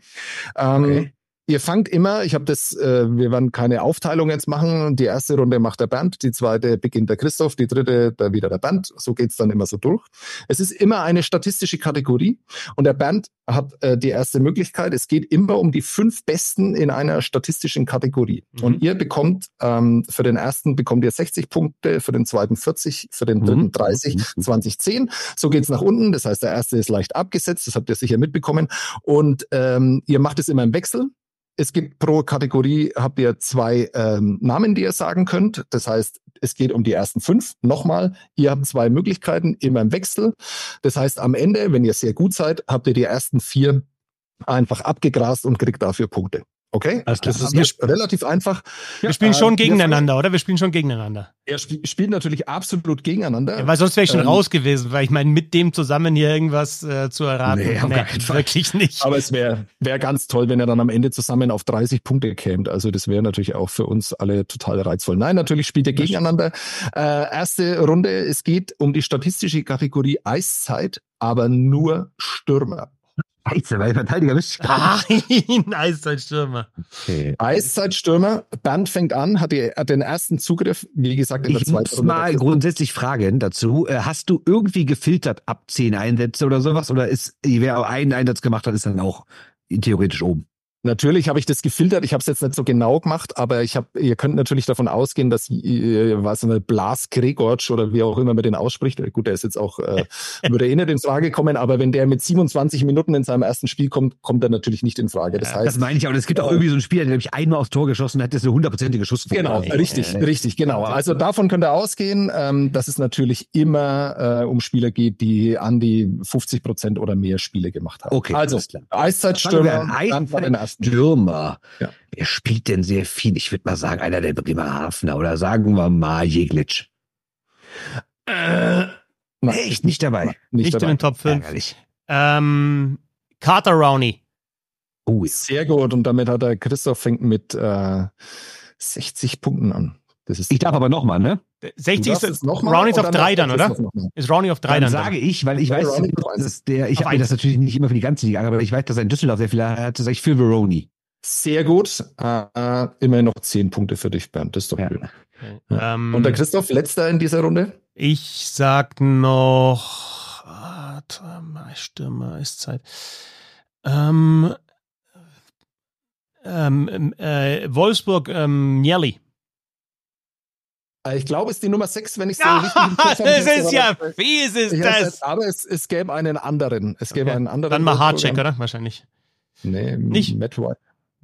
[SPEAKER 3] Ähm,
[SPEAKER 2] Okay.
[SPEAKER 3] Ihr fangt immer, ich habe das, äh, wir werden keine Aufteilung jetzt machen. Die erste Runde macht der Bernd, die zweite beginnt der Christoph, die dritte der wieder der Bernd. So geht's dann immer so durch. Es ist immer eine statistische Kategorie und der Bernd hat äh, die erste Möglichkeit. Es geht immer um die fünf Besten in einer statistischen Kategorie.
[SPEAKER 1] Mhm.
[SPEAKER 3] Und ihr bekommt ähm, für den ersten bekommt ihr 60 Punkte, für den zweiten 40, für den dritten
[SPEAKER 2] Mhm.
[SPEAKER 3] 30,
[SPEAKER 2] Mhm.
[SPEAKER 3] 20, 10. So geht's nach unten. Das heißt, der erste ist leicht abgesetzt. Das habt ihr sicher mitbekommen. Und ähm, ihr macht es immer im Wechsel. Es gibt pro Kategorie, habt ihr zwei ähm, Namen, die ihr sagen könnt. Das heißt, es geht um die ersten fünf. Nochmal, ihr habt zwei Möglichkeiten, immer im Wechsel. Das heißt, am Ende, wenn ihr sehr gut seid, habt ihr die ersten vier einfach abgegrast und kriegt dafür Punkte. Okay?
[SPEAKER 2] Alles klar.
[SPEAKER 3] Das ist
[SPEAKER 1] Wir
[SPEAKER 3] relativ einfach.
[SPEAKER 1] Wir spielen schon
[SPEAKER 3] wir
[SPEAKER 1] gegeneinander, oder? Wir spielen schon gegeneinander.
[SPEAKER 3] Er sp spielt natürlich absolut gegeneinander.
[SPEAKER 1] Ja, weil sonst wäre ich schon
[SPEAKER 3] Ähm,
[SPEAKER 1] raus gewesen, weil ich meine, mit dem zusammen hier irgendwas äh, zu erraten,
[SPEAKER 2] Nee, Fall.
[SPEAKER 1] wirklich nicht.
[SPEAKER 3] Aber es wäre wär ganz toll, wenn er dann am Ende zusammen auf 30 Punkte käme. Also das wäre natürlich auch für uns alle total reizvoll. Nein, natürlich spielt er gegeneinander. Äh, erste Runde, es geht um die statistische Kategorie Eiszeit, aber nur Stürmer.
[SPEAKER 2] Scheiße, weil Verteidiger bist
[SPEAKER 1] Nein, Eiszeitstürmer.
[SPEAKER 3] Okay. Eiszeitstürmer, Bernd fängt an, hat, die, hat den ersten Zugriff, wie gesagt, in der
[SPEAKER 2] Ich
[SPEAKER 3] zweiten
[SPEAKER 2] muss mal grundsätzlich fragen dazu. Äh, Hast du irgendwie gefiltert ab zehn Einsätze oder sowas? Oder ist, wer einen Einsatz gemacht hat, ist dann auch theoretisch oben?
[SPEAKER 3] Natürlich habe ich das gefiltert. Ich habe es jetzt nicht so genau gemacht, aber ich habe, ihr könnt natürlich davon ausgehen, dass äh, was eine Blas Gregorc oder wie auch immer man den ausspricht. Gut, der ist jetzt auch äh, würde eh nicht in Frage kommen, aber wenn der mit 27 Minuten in seinem ersten Spiel kommt, kommt er natürlich nicht in Frage. Das heißt,
[SPEAKER 2] Das meine ich auch. Es gibt auch irgendwie so einen Spieler, der nämlich einmal aufs Tor geschossen hat, der ist eine hundertprozentige Schussquote.
[SPEAKER 3] Genau, richtig, richtig, genau. Also davon könnt ihr ausgehen, ähm, dass es natürlich immer äh, um Spieler geht, die an die 50 Prozent oder mehr Spiele gemacht haben.
[SPEAKER 2] Okay,
[SPEAKER 3] also
[SPEAKER 2] alles klar.
[SPEAKER 3] Eiszeitstürmer,
[SPEAKER 2] Fangen wir Stürmer.
[SPEAKER 3] Ja.
[SPEAKER 2] Wer spielt denn sehr viel? Ich würde mal sagen, einer der Bremerhavener oder sagen wir mal Jeglitsch.
[SPEAKER 3] Äh, nein,
[SPEAKER 2] Echt nicht dabei.
[SPEAKER 3] nicht,
[SPEAKER 1] Nicht in
[SPEAKER 3] dabei.
[SPEAKER 1] den Top 5.
[SPEAKER 2] Ärgerlich.
[SPEAKER 1] Ähm, Carter Rowney.
[SPEAKER 2] Oh, ist
[SPEAKER 3] Sehr gut. Und damit hat der Christoph fängt mit äh, 60 Punkten an. Das ist
[SPEAKER 2] ich darf aber nochmal, ne?
[SPEAKER 1] 60
[SPEAKER 3] darfst
[SPEAKER 1] ist
[SPEAKER 3] noch mal
[SPEAKER 1] Rowney ist
[SPEAKER 3] und
[SPEAKER 1] auf
[SPEAKER 3] dann
[SPEAKER 1] drei
[SPEAKER 3] darf
[SPEAKER 1] dann,
[SPEAKER 3] der
[SPEAKER 1] oder? Ist Rowney auf drei
[SPEAKER 2] Dann
[SPEAKER 1] dann?
[SPEAKER 2] sage ich, weil ich
[SPEAKER 3] Ja,
[SPEAKER 2] weiß, dass der, ich habe das natürlich nicht immer für die ganze Liga, aber ich weiß, dass er in Düsseldorf sehr viel hat, sage ich Phil Veroni.
[SPEAKER 3] Sehr gut. Äh, äh, immerhin noch 10 Punkte für dich, Bernd. Das ist doch
[SPEAKER 2] Ja.
[SPEAKER 3] schön.
[SPEAKER 1] Okay.
[SPEAKER 3] Ja.
[SPEAKER 1] Ähm,
[SPEAKER 3] Und der Christoph, letzter in dieser Runde?
[SPEAKER 1] ich sag noch ah, Stürmer ist Zeit. Ähm, ähm, äh, Wolfsburg, ähm, Jelly.
[SPEAKER 3] Äh, Ich glaube, es ist die Nummer 6, wenn ich so
[SPEAKER 1] Ja,
[SPEAKER 3] richtig im Kopf habe.
[SPEAKER 1] das ist ja fies, ist das.
[SPEAKER 3] Aber es, es gäbe einen anderen. Es gäbe
[SPEAKER 1] Okay.
[SPEAKER 3] einen anderen.
[SPEAKER 1] Dann mal. Hardcheck, oder? Wahrscheinlich.
[SPEAKER 3] Nee,
[SPEAKER 1] Nicht?
[SPEAKER 3] Matt.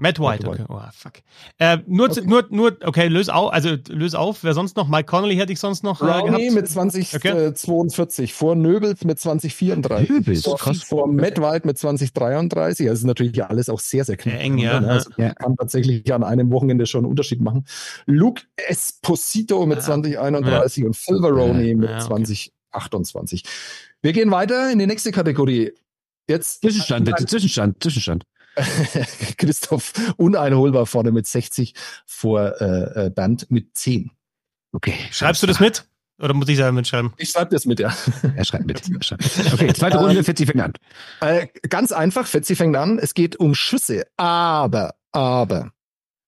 [SPEAKER 1] Matt White,
[SPEAKER 3] Matt
[SPEAKER 1] okay. Oh, fuck. Äh, nur,
[SPEAKER 3] Okay.
[SPEAKER 1] nur, nur, okay, löse auf, also löse auf. Wer sonst noch? Mike Connolly hätte ich sonst noch äh,
[SPEAKER 3] Rowney
[SPEAKER 1] gehabt.
[SPEAKER 3] mit 2042,
[SPEAKER 1] Okay.
[SPEAKER 3] vor Nöbels mit 2034,
[SPEAKER 2] Nöbels,
[SPEAKER 3] vor,
[SPEAKER 2] krass.
[SPEAKER 3] vor Matt White mit 2033. Also ist natürlich alles auch sehr, sehr knapp.
[SPEAKER 1] Eng, ja,
[SPEAKER 3] Also
[SPEAKER 2] ja.
[SPEAKER 3] kann tatsächlich an einem Wochenende schon einen Unterschied machen. Luke Esposito mit
[SPEAKER 1] Ja.
[SPEAKER 3] 2031 und Phil Veroni mit
[SPEAKER 1] Ja, okay.
[SPEAKER 3] 2028. Wir gehen weiter in die nächste Kategorie. Jetzt
[SPEAKER 2] Zwischenstand, bitte, Zwischenstand, Zwischenstand.
[SPEAKER 3] Christoph uneinholbar vorne mit 60 vor äh, äh, Band mit 10.
[SPEAKER 2] Okay.
[SPEAKER 1] Schreibst du das mit? Oder muss ich selber mitschreiben?
[SPEAKER 3] Ich schreibe das mit, ja.
[SPEAKER 2] Er schreibt mit. Er schreibt. Okay, zweite Runde, 40 fängt an.
[SPEAKER 3] Äh, ganz einfach, Fetzi fängt an. Es geht um Schüsse, aber, aber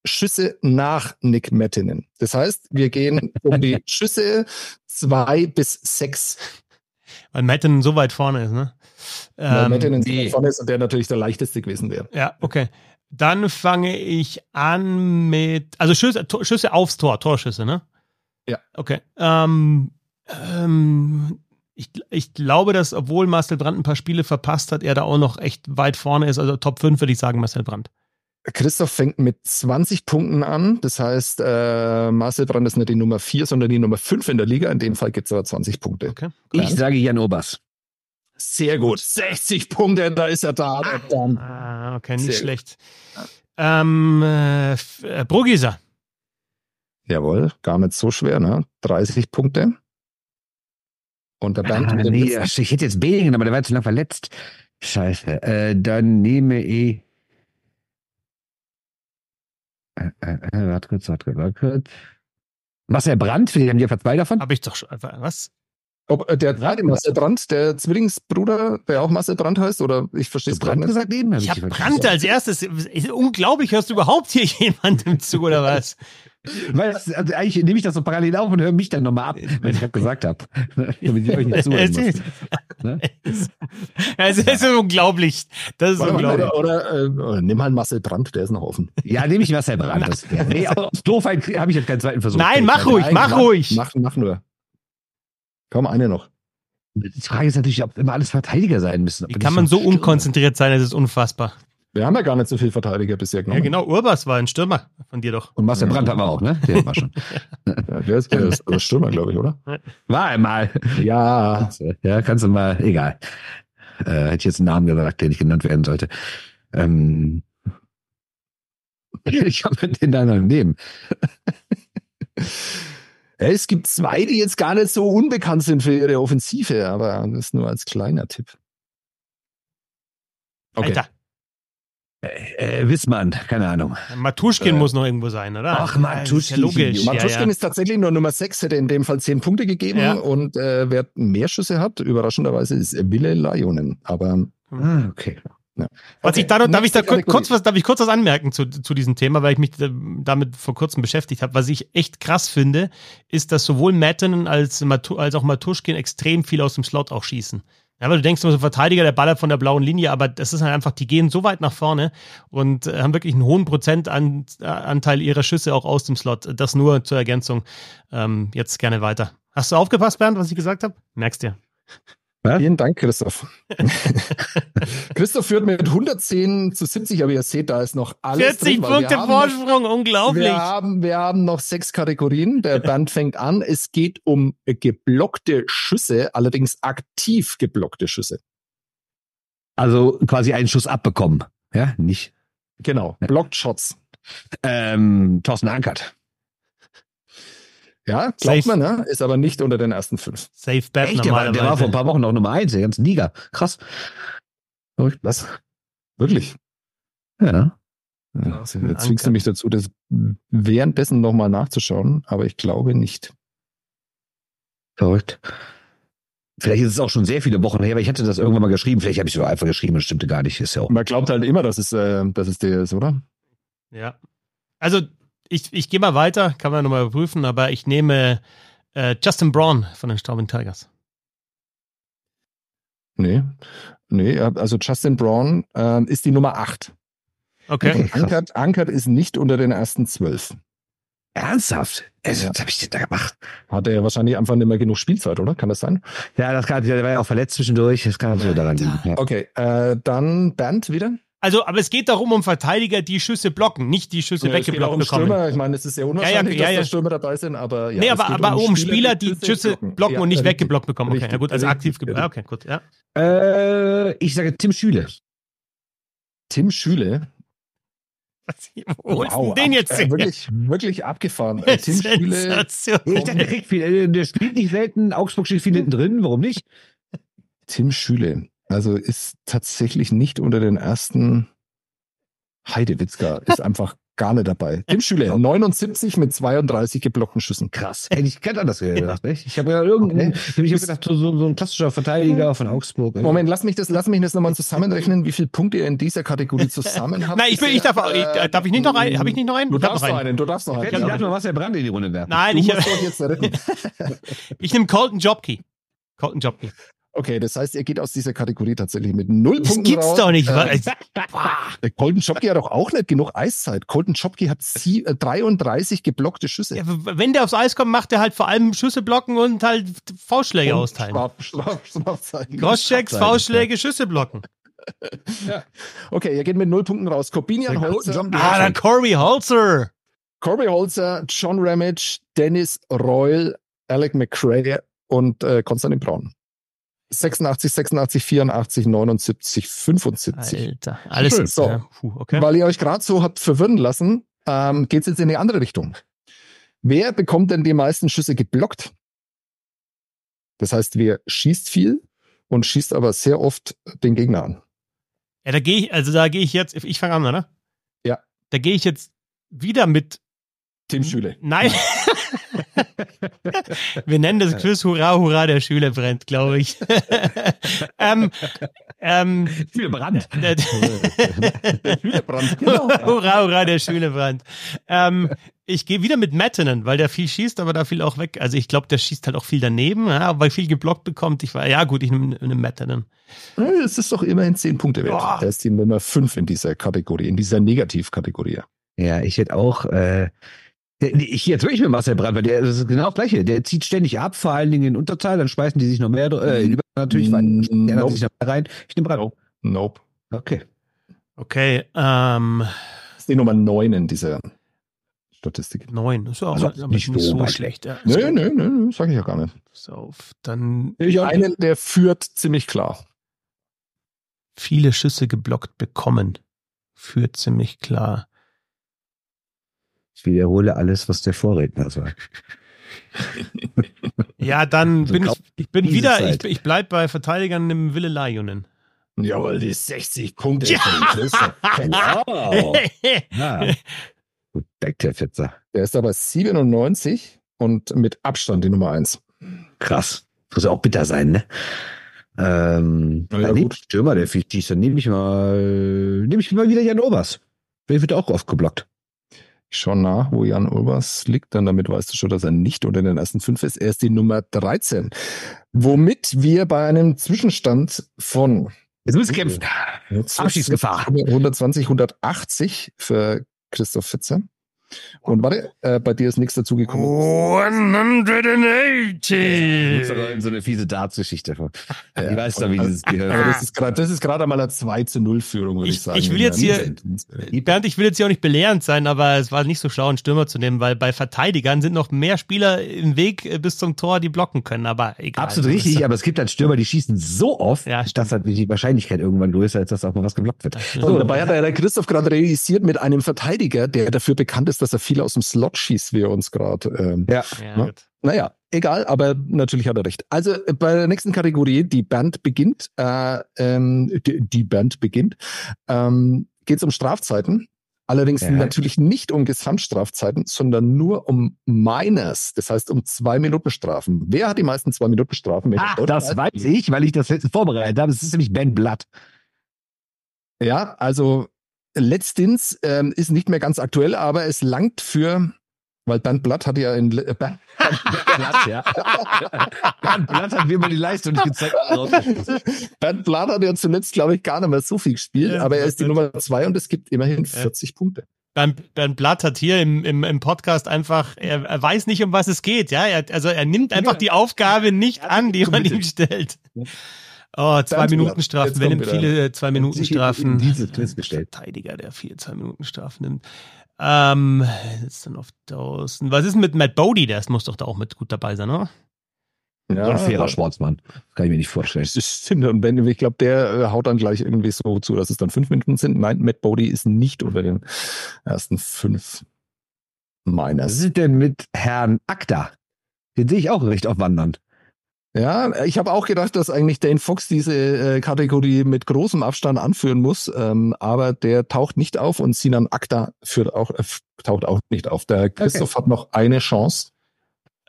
[SPEAKER 3] Schüsse nach Nick Mettinen. Das heißt, wir gehen um die Schüsse zwei bis sechs.
[SPEAKER 1] Weil Matten so weit vorne ist, ne?
[SPEAKER 3] Weil
[SPEAKER 1] Ähm,
[SPEAKER 3] so
[SPEAKER 2] nee.
[SPEAKER 3] weit vorne ist und der natürlich der leichteste gewesen wäre.
[SPEAKER 1] ja, okay. Dann fange ich an mit, also Schüsse, Tor- Schüsse aufs Tor, Torschüsse, ne?
[SPEAKER 3] Ja.
[SPEAKER 1] Okay. Ähm, ähm, ich, ich glaube, dass, obwohl Marcel Brandt ein paar Spiele verpasst hat, er da auch noch echt weit vorne ist. Also Top 5 würde ich sagen, Marcel Brandt.
[SPEAKER 3] Christoph fängt mit 20 Punkten an. Das heißt, äh, Marcel Brand ist nicht die Nummer 4, sondern die Nummer 5 in der Liga. In dem Fall gibt es aber 20 Punkte.
[SPEAKER 1] Okay.
[SPEAKER 2] Ich sage Jan Obers.
[SPEAKER 3] Sehr gut. 60 Punkte, da ist er da. Dann.
[SPEAKER 1] Ah, okay, nicht
[SPEAKER 3] Sehr
[SPEAKER 1] schlecht. Ähm, äh, äh, Brugisa.
[SPEAKER 3] Jawohl, gar nicht so schwer, ne? 30 Punkte. Und der Bernd
[SPEAKER 2] Ah,
[SPEAKER 3] mit dem
[SPEAKER 2] nee, ich hätte jetzt Belingen, aber der war zu lang verletzt. Scheiße. Äh, dann nehme ich. Äh, äh, äh, warte kurz, warte kurz, warte kurz. Marcel Brandt, vielleicht haben einfach zwei davon.
[SPEAKER 1] Habe ich doch schon. Was?
[SPEAKER 3] Ob, äh, der Brand, Marcel Brandt, der Zwillingsbruder, der auch Marcel Brandt heißt, oder ich verstehe es
[SPEAKER 2] Brandt
[SPEAKER 3] nicht.
[SPEAKER 2] gesagt eben? Hab
[SPEAKER 1] Ich habe Brandt als erstes. Ist unglaublich, hörst du überhaupt hier jemandem zu oder was?
[SPEAKER 2] Weil das, also eigentlich nehme ich das so parallel auf und höre mich dann nochmal ab, wenn ich gerade gesagt habe. Damit ich euch nicht zuhören
[SPEAKER 1] Es
[SPEAKER 2] muss.
[SPEAKER 1] ist,
[SPEAKER 2] Ne?
[SPEAKER 1] es ist unglaublich. Das ist
[SPEAKER 3] Warte mal,
[SPEAKER 1] unglaublich.
[SPEAKER 3] Oder, oder, äh, oder nimm halt Marcel Brandt, der ist noch offen.
[SPEAKER 2] Ja, nehme ich Marcel Brandt. Das, nee, aus Doofheit habe ich jetzt keinen zweiten Versuch.
[SPEAKER 1] Nein, mach ruhig,
[SPEAKER 3] Nein,
[SPEAKER 1] mach ruhig.
[SPEAKER 3] Mach, mach nur. Komm, eine noch.
[SPEAKER 2] Die Frage ist natürlich, ob immer alles Verteidiger sein müssen.
[SPEAKER 1] Wie kann man so unkonzentriert sein? Das ist unfassbar.
[SPEAKER 3] Wir haben ja gar nicht so viel Verteidiger bisher
[SPEAKER 1] Ja,
[SPEAKER 3] genommen.
[SPEAKER 1] genau. Urbas war ein Stürmer von dir doch.
[SPEAKER 2] Und Marcel Brandt haben wir auch, ne? Der war schon.
[SPEAKER 3] Ja, der ist, der ist Stürmer, glaube ich, oder?
[SPEAKER 2] War einmal.
[SPEAKER 3] Ja.
[SPEAKER 2] Ja, kannst du mal, egal. Äh, hätte ich jetzt einen Namen gesagt, der nicht genannt werden sollte. Ähm, ich habe den da noch nehmen.
[SPEAKER 3] Ja, Es gibt zwei, die jetzt gar nicht so unbekannt sind für ihre Offensive, aber das nur als kleiner Tipp. Okay.
[SPEAKER 1] Alter,
[SPEAKER 2] Äh, Wissmann, keine Ahnung.
[SPEAKER 1] Matuschkin
[SPEAKER 3] Äh.
[SPEAKER 1] muss noch irgendwo sein, oder?
[SPEAKER 2] Ach,
[SPEAKER 1] Ja, ist
[SPEAKER 2] Matuschkin.
[SPEAKER 1] Ja, logisch.
[SPEAKER 3] Matuschkin
[SPEAKER 1] ja, ja.
[SPEAKER 3] ist tatsächlich nur Nummer 6, hätte in dem Fall 10 Punkte gegeben.
[SPEAKER 1] Ja.
[SPEAKER 3] Und äh, wer mehr Schüsse hat, überraschenderweise, ist Wille Lajonen. Aber
[SPEAKER 2] Ah, okay.
[SPEAKER 1] Ja. Was ich da, darf ich da kurz was, darf ich kurz was anmerken zu, zu diesem Thema, weil ich mich damit vor kurzem beschäftigt habe. Was ich echt krass finde, ist, dass sowohl Matten als, als auch Matuschkin extrem viel aus dem Slot auch schießen. Ja, weil du denkst immer so Verteidiger, der ballert von der blauen Linie, aber das ist halt einfach, die gehen so weit nach vorne und äh, haben wirklich einen hohen Prozentanteil ihrer Schüsse auch aus dem Slot. Das nur zur Ergänzung. Ähm, jetzt gerne weiter. Hast du aufgepasst, Bernd, was ich gesagt habe? Merkst dir.
[SPEAKER 3] Ja? Vielen Dank, Christoph. Christoph führt mit 110 zu 70, aber ihr seht, da ist noch alles
[SPEAKER 1] 40 drin, Punkte Vorsprung, noch, unglaublich.
[SPEAKER 3] Wir haben, wir haben noch sechs Kategorien. Der Band fängt an. Es geht um geblockte Schüsse, allerdings aktiv geblockte Schüsse.
[SPEAKER 2] Also quasi einen Schuss abbekommen. Ja, nicht.
[SPEAKER 3] Genau, Blocked Shots.
[SPEAKER 2] Ähm, Thorsten Ankert.
[SPEAKER 3] Ja, glaubt man, ne? Ist aber nicht unter den ersten fünf.
[SPEAKER 1] Safe Bet
[SPEAKER 2] Echt? Der war, der war vor ein paar Wochen noch Nummer eins, der ganzen Liga. Krass.
[SPEAKER 3] Was? Wirklich?
[SPEAKER 2] Ja.
[SPEAKER 3] ja jetzt zwingst du mich dazu, das währenddessen nochmal nachzuschauen, aber ich glaube nicht.
[SPEAKER 2] Verrückt. Vielleicht ist es auch schon sehr viele Wochen her, aber ich hatte das irgendwann mal geschrieben. Vielleicht habe ich es einfach geschrieben und stimmte gar nicht. Ist ja auch.
[SPEAKER 3] Man glaubt halt immer, dass es, äh, dass es der ist, oder?
[SPEAKER 1] Ja. Also ich, ich gehe mal weiter, kann man nochmal prüfen, aber ich nehme äh, Justin Braun von den Straubing Tigers.
[SPEAKER 3] Nee, nee, also Justin Braun äh, ist die Nummer 8.
[SPEAKER 1] Okay.
[SPEAKER 3] Ankert, Ankert ist nicht unter den ersten zwölf.
[SPEAKER 2] Ernsthaft? Also, ja. Was habe ich denn da gemacht?
[SPEAKER 3] Hat er ja wahrscheinlich einfach nicht mehr genug Spielzeit, oder? Kann das sein?
[SPEAKER 2] Ja, das kann, der war ja auch verletzt zwischendurch. Das kann so daran liegen. Ja.
[SPEAKER 3] Okay, äh, dann Bernd wieder.
[SPEAKER 1] Also, aber es geht darum, um Verteidiger, die Schüsse blocken, nicht die Schüsse ja, weggeblockt bekommen.
[SPEAKER 3] Stürmer. Ich meine, es ist sehr unwahrscheinlich, ja, ja, dass da Stürmer dabei sind, aber
[SPEAKER 1] ja. Nee, aber, aber um, um Spieler, die Schüsse blocken, blocken und nicht weggeblockt bekommen. Okay, richtig, ja gut, also aktiv geblockt. Okay, gut, ja.
[SPEAKER 2] Äh, ich sage Tim Schüle.
[SPEAKER 3] Tim Schüle?
[SPEAKER 1] Was, wo holst wow, den jetzt?
[SPEAKER 3] Äh, wirklich, wirklich abgefahren. Äh, Tim Schüle.
[SPEAKER 2] Ich dachte, der kriegt viel. Äh, der spielt nicht selten. Augsburg steht viel hinten drin. Warum nicht?
[SPEAKER 3] Tim Schüle. Also ist tatsächlich nicht unter den ersten Heidewitzka ist einfach gar nicht dabei. Tim Schüler, 79 mit 32 geblockten Schüssen.
[SPEAKER 2] Krass. Hätte ich ganz anders gedacht. Nicht? Ich habe ja irgendeinen, okay. ich habe gedacht, so, so ein klassischer Verteidiger von Augsburg.
[SPEAKER 3] Moment, lass mich das, lass mich das nochmal zusammenrechnen, wie viele Punkte ihr in dieser Kategorie zusammen habt.
[SPEAKER 1] Nein, ich will, ich darf, ich, äh, darf ich nicht noch einen? Habe ich nicht noch einen?
[SPEAKER 3] Du darfst noch einen, du darfst noch einen.
[SPEAKER 2] Ich noch was der Brand in die Runde werfen.
[SPEAKER 1] Nein, ich,
[SPEAKER 3] jetzt retten.
[SPEAKER 1] ich nehme Colton Jobkey. Colton Jobkey.
[SPEAKER 3] Okay, das heißt, ihr geht aus dieser Kategorie tatsächlich mit null
[SPEAKER 1] das
[SPEAKER 3] Punkten
[SPEAKER 1] gibt's
[SPEAKER 3] raus.
[SPEAKER 1] doch nicht.
[SPEAKER 3] Äh, der Colton Schopke hat doch auch nicht genug Eiszeit. Colton Schopke hat sie, äh, 33 geblockte Schüsse. Ja,
[SPEAKER 1] wenn der aufs Eis kommt, macht er halt vor allem Schüsse blocken und halt V-Schläge austeilen. Crosschecks, V-Schläge, Schüsse blocken.
[SPEAKER 3] ja. Okay, ihr geht mit null Punkten raus. Corbinian Holzer.
[SPEAKER 1] Ah, der Corey Holzer.
[SPEAKER 3] Corey Holzer, John Ramage, Dennis Royal, Alec McCray und äh, Konstantin Braun. 86, 86, 84, 79, 75.
[SPEAKER 1] Alter, alles
[SPEAKER 3] Schön. So, ja. Puh, okay. Weil ihr euch gerade so habt verwirren lassen, ähm, geht es jetzt in die andere Richtung. Wer bekommt denn die meisten Schüsse geblockt? Das heißt, wer schießt viel und schießt aber sehr oft den Gegner an.
[SPEAKER 1] Ja, da gehe ich, also da gehe ich jetzt, ich fange an, oder?
[SPEAKER 3] Ja.
[SPEAKER 1] Da gehe ich jetzt wieder mit
[SPEAKER 3] Tim Schüle.
[SPEAKER 1] Nein. Wir nennen das Quiz Hurra, Hurra, der Schüler brennt, glaube ich. ähm, ähm,
[SPEAKER 2] Schüler brennt.
[SPEAKER 1] der Schüler brennt. Genau. Hurra, Hurra, der Schüler brennt. Ähm, ich gehe wieder mit Mettenen, weil der viel schießt, aber da viel auch weg. Also ich glaube, der schießt halt auch viel daneben, ja, weil viel geblockt bekommt. Ich war, ja gut, ich nehme nehm Mettenen.
[SPEAKER 3] Das ist doch immerhin zehn Punkte wert. Boah. Der ist die Nummer fünf in dieser Kategorie, in dieser Negativkategorie.
[SPEAKER 2] Ja, ich hätte auch äh, ich jetzt wirklich mit Marcel Brandt, weil der das ist genau das Gleiche. Der zieht ständig ab, vor allen Dingen in Unterzahl, dann speisen die sich noch mehr, äh, lieber natürlich, weil mm, der nope. sich noch mehr rein. Ich nehme Brandt.
[SPEAKER 3] Nope. nope.
[SPEAKER 2] Okay.
[SPEAKER 1] Okay, ähm.
[SPEAKER 3] Das ist die Nummer 9 in dieser Statistik.
[SPEAKER 1] 9, ist ja auch also nicht so, so schlecht. Ja.
[SPEAKER 3] Nö, nö, nö, sag ich ja gar nicht.
[SPEAKER 1] So, dann.
[SPEAKER 3] Ich einen, der führt ziemlich klar.
[SPEAKER 1] Viele Schüsse geblockt bekommen. Führt ziemlich klar.
[SPEAKER 2] Ich wiederhole alles, was der Vorredner sagt.
[SPEAKER 1] ja, dann also bin ich, ich bin wieder, Zeit. ich, ich bleib bei Verteidigern im Wille Lajunen.
[SPEAKER 3] Jawohl, die 60 Punkte. Ja.
[SPEAKER 2] wow. ja. Gut, deckt der Fetzer.
[SPEAKER 3] Der ist aber 97 und mit Abstand die Nummer 1.
[SPEAKER 2] Krass. Muss ja auch bitter sein, ne? Ähm, ja, ja, gut. Stürmer, der viel schießt, dann nehme ich mal, nehme ich mal wieder Jan Obers. Der wird auch oft geblockt.
[SPEAKER 3] Schaue nach, wo Jan Obers liegt, dann damit weißt du schon, dass er nicht unter den ersten fünf ist. Er ist die Nummer 13. Womit wir bei einem Zwischenstand von
[SPEAKER 2] Jetzt müssen wir kämpfen.
[SPEAKER 3] Abschießgefahr. 120, 180 für Christoph Fitzer. Und warte, äh, bei dir ist nichts dazugekommen.
[SPEAKER 2] 180! so eine fiese Darts-Geschichte. Ja, ich weiß doch, wie dieses
[SPEAKER 3] gehört. Aber das ist gerade, das ist gerade einmal eine 2 zu 0 Führung, würde ich, ich, sagen.
[SPEAKER 1] Ich will jetzt hier, Bernd, ich will jetzt hier auch nicht belehrend sein, aber es war nicht so schlau, einen Stürmer zu nehmen, weil bei Verteidigern sind noch mehr Spieler im Weg äh, bis zum Tor, die blocken können, aber egal.
[SPEAKER 2] Absolut richtig, aber es gibt halt Stürmer, die schießen so oft, ja, dass halt die Wahrscheinlichkeit irgendwann größer ist, dass auch mal was geblockt wird.
[SPEAKER 3] So, dabei hat er der Christoph gerade realisiert mit einem Verteidiger, der dafür bekannt ist, dass er viel aus dem Slot schießt, wie er uns gerade. Ähm, ja. ja ne? Naja, egal, aber natürlich hat er recht. Also äh, bei der nächsten Kategorie, die Band beginnt, äh, ähm, die, die Band beginnt, ähm, geht es um Strafzeiten. Allerdings ja. natürlich nicht um Gesamtstrafzeiten, sondern nur um Miners, das heißt um zwei Minuten Strafen. Wer hat die meisten zwei Minuten Strafen?
[SPEAKER 2] Ach, das weiß ich, weil ich das letzte vorbereitet habe. Das ist nämlich Ben Blatt.
[SPEAKER 3] Ja, also letztens ähm, ist nicht mehr ganz aktuell, aber es langt für, weil Bernd Blatt hat ja in äh, Bernd, Blatt, ja.
[SPEAKER 2] Bernd Blatt hat mir mal die Leistung nicht gezeigt.
[SPEAKER 3] Bernd Blatt hat ja zuletzt, glaube ich, gar nicht mehr so viel gespielt, ja, aber er ist die Nummer zwei und es gibt immerhin 40 ja. Punkte.
[SPEAKER 1] Bernd, Bernd Blatt hat hier im, im, im Podcast einfach, er, er weiß nicht, um was es geht, ja. Er, also er nimmt einfach die Aufgabe nicht an, die man ihm stellt. Oh, zwei Minuten Strafen. Wer nimmt viele zwei Minuten Strafen?
[SPEAKER 2] Diese.
[SPEAKER 1] Verteidiger, der viele zwei Minuten Strafen nimmt. Ähm, ist dann auf 1000. Was ist mit Matt Bodie? Der muss doch da auch mit gut dabei sein, oder?
[SPEAKER 2] Ja, ein fairer Sportsmann. Kann ich mir nicht vorstellen.
[SPEAKER 3] Stimmt. Und ben, ich glaube, der äh, haut dann gleich irgendwie so zu, dass es dann fünf Minuten sind. Nein, Matt Bodie ist nicht unter den ersten fünf
[SPEAKER 2] Miners. Was ist denn mit Herrn Akta? Den sehe ich auch recht auf Wandern.
[SPEAKER 3] Ja, ich habe auch gedacht, dass eigentlich Dane Fox diese äh, Kategorie mit großem Abstand anführen muss, ähm, aber der taucht nicht auf und Sinan Akta führt auch, äh, taucht auch nicht auf. Der Christoph okay. hat noch eine Chance.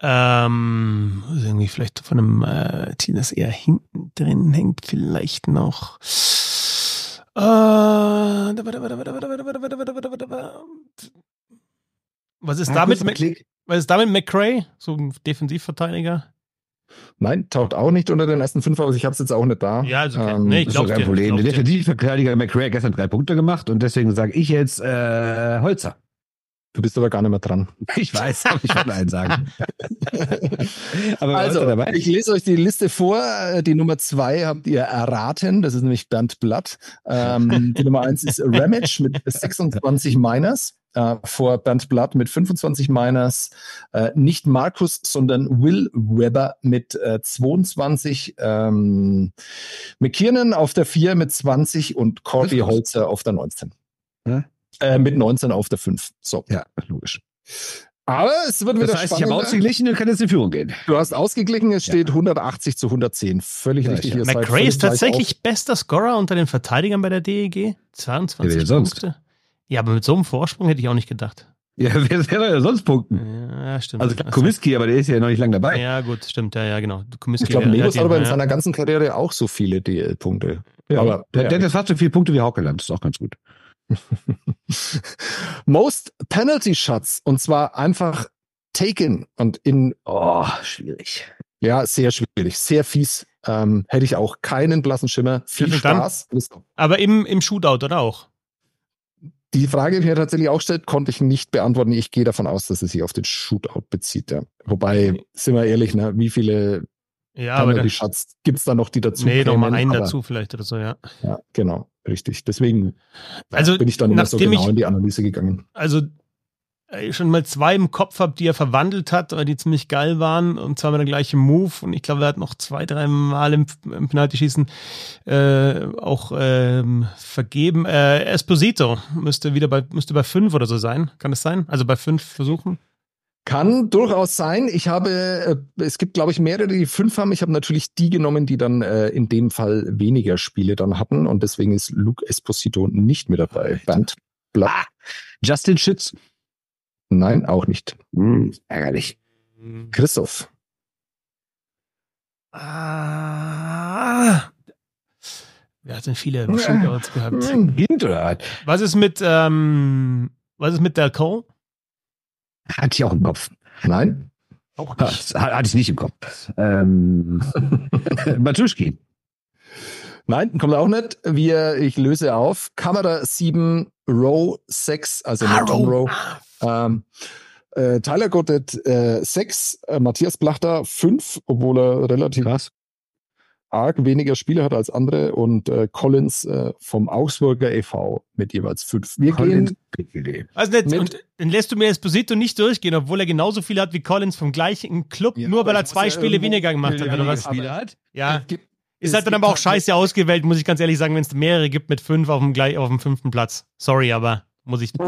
[SPEAKER 1] Ähm, irgendwie vielleicht von einem äh, Team, das eher hinten drin hängt, vielleicht noch. Äh, was ist damit? Was ist damit McCray? So ein Defensivverteidiger?
[SPEAKER 3] Nein, taucht auch nicht unter den ersten fünf, aber ich habe es jetzt auch nicht da.
[SPEAKER 1] Ja, also ähm, nee, ich
[SPEAKER 2] glaube kein Problem. Der Defensivverteidiger McRae hat gestern drei Punkte gemacht und deswegen sage ich jetzt äh, Holzer.
[SPEAKER 3] Du bist aber gar nicht mehr dran.
[SPEAKER 2] Ich weiß, aber ich wollte einen sagen.
[SPEAKER 3] aber also, ich lese euch die Liste vor. Die Nummer zwei habt ihr erraten. Das ist nämlich Bernd Blatt. Ähm, die Nummer eins ist Ramage mit 26 Miners äh, vor Bernd Blatt mit 25 Miners, äh, nicht Markus, sondern Will Weber mit äh, 22, ähm, McKiernan auf der 4 mit 20 und Corby Holzer auf der 19. Ja? Äh, mit 19 auf der 5. So.
[SPEAKER 2] Ja, logisch.
[SPEAKER 3] Aber es wird wieder
[SPEAKER 2] Das heißt, spannender. ich habe ausgeglichen und kann jetzt in Führung gehen.
[SPEAKER 3] Du hast ausgeglichen, es steht ja. 180 zu 110. Völlig ja, richtig.
[SPEAKER 1] Ja. McRae ist tatsächlich bester Scorer unter den Verteidigern bei der DEG. 22 ja, Punkte. Ja, aber mit so einem Vorsprung hätte ich auch nicht gedacht.
[SPEAKER 2] Ja, wer soll ja sonst punkten?
[SPEAKER 1] Ja, stimmt.
[SPEAKER 2] Also klar, Komiski, aber der ist ja noch nicht lange dabei.
[SPEAKER 1] Ja, gut, stimmt. Ja, ja, genau. Komiski
[SPEAKER 3] ich glaube, Nebus hat aber in seiner ganzen Karriere auch so viele DL-Punkte.
[SPEAKER 2] Ja, aber der, der hat fast so viele Punkte wie Haukeland. Das ist auch ganz gut.
[SPEAKER 3] Most Penalty Shots und zwar einfach taken und in
[SPEAKER 2] oh schwierig.
[SPEAKER 3] Ja, sehr schwierig, sehr fies. Ähm, hätte ich auch keinen blassen Schimmer. Viel Spaß.
[SPEAKER 1] aber im, im Shootout oder auch?
[SPEAKER 3] Die Frage, die er tatsächlich auch stellt, konnte ich nicht beantworten. Ich gehe davon aus, dass es sich auf den Shootout bezieht. Ja. Wobei, sind wir ehrlich, ne, wie viele
[SPEAKER 1] ja, aber
[SPEAKER 3] die Schatz gibt es da noch, die dazu
[SPEAKER 1] Nee, noch mal einen aber, dazu vielleicht oder so, ja.
[SPEAKER 3] Ja, genau, richtig. Deswegen also, bin ich dann immer so genau in die Analyse gegangen.
[SPEAKER 1] Also schon mal zwei im Kopf habe, die er verwandelt hat, die ziemlich geil waren und zwar mit der gleichen Move und ich glaube, er hat noch zwei, drei Mal im, im Penalty-Schießen äh, auch ähm, vergeben. Äh, Esposito müsste wieder bei, müsste bei fünf oder so sein. Kann das sein? Also bei fünf Versuchen?
[SPEAKER 3] Kann durchaus sein. Ich habe, äh, es gibt, glaube ich, mehrere, die fünf haben. Ich habe natürlich die genommen, die dann äh, in dem Fall weniger Spiele dann hatten und deswegen ist Luke Esposito nicht mit dabei. Band Blatt. Ah,
[SPEAKER 2] Justin Schütz.
[SPEAKER 3] Nein, auch nicht.
[SPEAKER 2] Hm, ärgerlich.
[SPEAKER 3] Christoph.
[SPEAKER 1] Ah. Ja, sind viele Shootouts gehabt.
[SPEAKER 2] Hinterrad.
[SPEAKER 1] Was ist mit, ähm, was ist mit der Cole?
[SPEAKER 2] Hatte ich auch im Kopf.
[SPEAKER 3] Nein?
[SPEAKER 1] Auch
[SPEAKER 2] Das hatte ich nicht im Kopf. Ähm, Matuschki.
[SPEAKER 3] Nein, kommt auch nicht. Wir, ich löse auf. Kamera 7, Row 6, also
[SPEAKER 1] Ah,
[SPEAKER 3] nicht
[SPEAKER 1] Row.
[SPEAKER 3] Row. Ähm, äh, Tyler Goddard äh, 6, äh, Matthias Blachter 5, obwohl er relativ
[SPEAKER 2] Krass.
[SPEAKER 3] arg weniger Spiele hat als andere und äh, Collins äh, vom Augsburger e.V. mit jeweils 5. Wir gehen
[SPEAKER 1] Also nicht, und dann lässt du mir Esposito nicht durchgehen, obwohl er genauso viel hat wie Collins vom gleichen Club,
[SPEAKER 3] Ja,
[SPEAKER 1] nur weil er zwei Spiele weniger gemacht hat, oder was?
[SPEAKER 2] Spiele hat.
[SPEAKER 1] Ja. Ist
[SPEAKER 3] es
[SPEAKER 1] halt dann aber auch scheiße ausgewählt, muss ich ganz ehrlich sagen, wenn es mehrere gibt mit fünf auf dem, gleich, auf dem fünften Platz. Sorry, aber muss ich.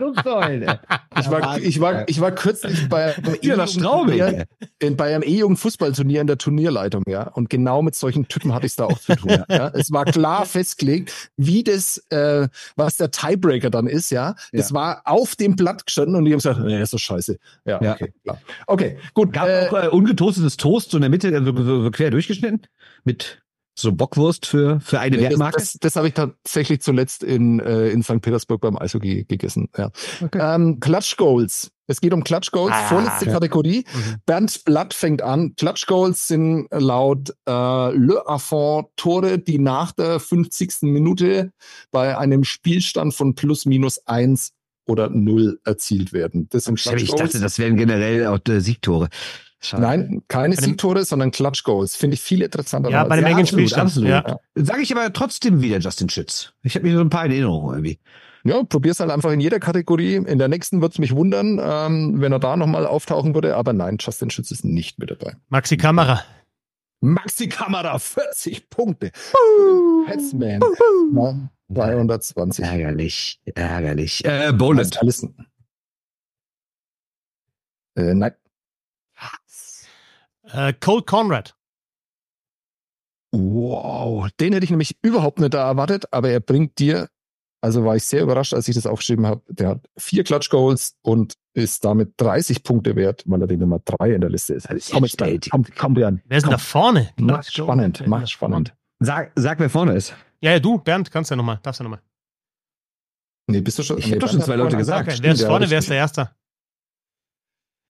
[SPEAKER 2] Luftsäule.
[SPEAKER 3] Ich war, ich war, ich war kürzlich bei E-Jugend-Turnier-
[SPEAKER 2] Straubing.
[SPEAKER 3] in, bei einem E-Jugend-Fußballturnier in der Turnierleitung, ja. Und genau mit solchen Typen hatte ich es da auch zu tun. ja. Es war klar festgelegt, wie das, äh, was der Tiebreaker dann ist, ja. Das
[SPEAKER 2] Ja.
[SPEAKER 3] war auf dem Blatt gestanden und die haben gesagt, nee, ist doch scheiße. Ja,
[SPEAKER 2] Ja.
[SPEAKER 3] okay, klar. Okay, gut.
[SPEAKER 2] Gab
[SPEAKER 3] äh,
[SPEAKER 2] auch äh, ungetoastetes Toast so in der Mitte, so, so, so quer durchgeschnitten. Mit so Bockwurst für, für eine
[SPEAKER 3] Nee, das
[SPEAKER 2] Wertmarke.
[SPEAKER 3] das, das habe ich tatsächlich zuletzt in, äh, in St. Petersburg beim Eishockey gegessen. Ja.
[SPEAKER 2] Okay.
[SPEAKER 3] Ähm, Clutch Goals. Es geht um Clutch Goals,
[SPEAKER 1] Ah,
[SPEAKER 3] vorletzte
[SPEAKER 2] ja.
[SPEAKER 3] Kategorie.
[SPEAKER 1] Mhm.
[SPEAKER 3] Bernd Blatt fängt an. Clutch Goals sind laut äh, Le Affont Tore, die nach der 50. Minute bei einem Spielstand von plus minus eins oder null erzielt werden. Das sind Clutch
[SPEAKER 2] Ich dachte, das wären generell auch äh, Siegtore. Schade.
[SPEAKER 3] Nein, keine Siegtore, sondern Clutch Goals. Finde ich viel interessanter.
[SPEAKER 1] Ja, bei dem
[SPEAKER 2] Ja,
[SPEAKER 1] engen
[SPEAKER 2] absolut,
[SPEAKER 1] Spielstand.
[SPEAKER 2] absolut.
[SPEAKER 1] Ja.
[SPEAKER 2] Sage ich aber trotzdem wieder Justin Schütz. Ich habe mir so ein paar in Erinnerung irgendwie.
[SPEAKER 3] Ja, probier's halt einfach in jeder Kategorie. In der nächsten wird's mich wundern, ähm, wenn er da nochmal auftauchen würde. Aber nein, Justin Schütz ist nicht mit dabei.
[SPEAKER 1] Maxi Kamera.
[SPEAKER 3] Maxi Kamera, 40 Punkte. Hetzman, na, 320.
[SPEAKER 2] Ärgerlich, ärgerlich. Äh, Boland.
[SPEAKER 3] Äh, nein.
[SPEAKER 1] Äh, Colt Conrad.
[SPEAKER 3] Wow, den hätte ich nämlich überhaupt nicht da erwartet, aber er bringt dir, also war ich sehr überrascht, als ich das aufgeschrieben habe, der hat vier Clutch Goals und ist damit 30 Punkte wert, weil er die Nummer drei in der Liste ist.
[SPEAKER 2] Ist
[SPEAKER 3] Komm jetzt, komm, komm, Björn.
[SPEAKER 1] Wer ist denn da vorne?
[SPEAKER 3] Mach spannend, mach spannend.
[SPEAKER 2] Sag, sag, wer vorne ist.
[SPEAKER 1] Ja, ja, du, Bernd, kannst ja nochmal, darfst ja nochmal.
[SPEAKER 3] Nee, bist du schon?
[SPEAKER 2] Ich
[SPEAKER 3] nee,
[SPEAKER 2] hab doch schon zwei Leute gesagt.
[SPEAKER 1] Okay, wer ist vorne, wer ist der Erste?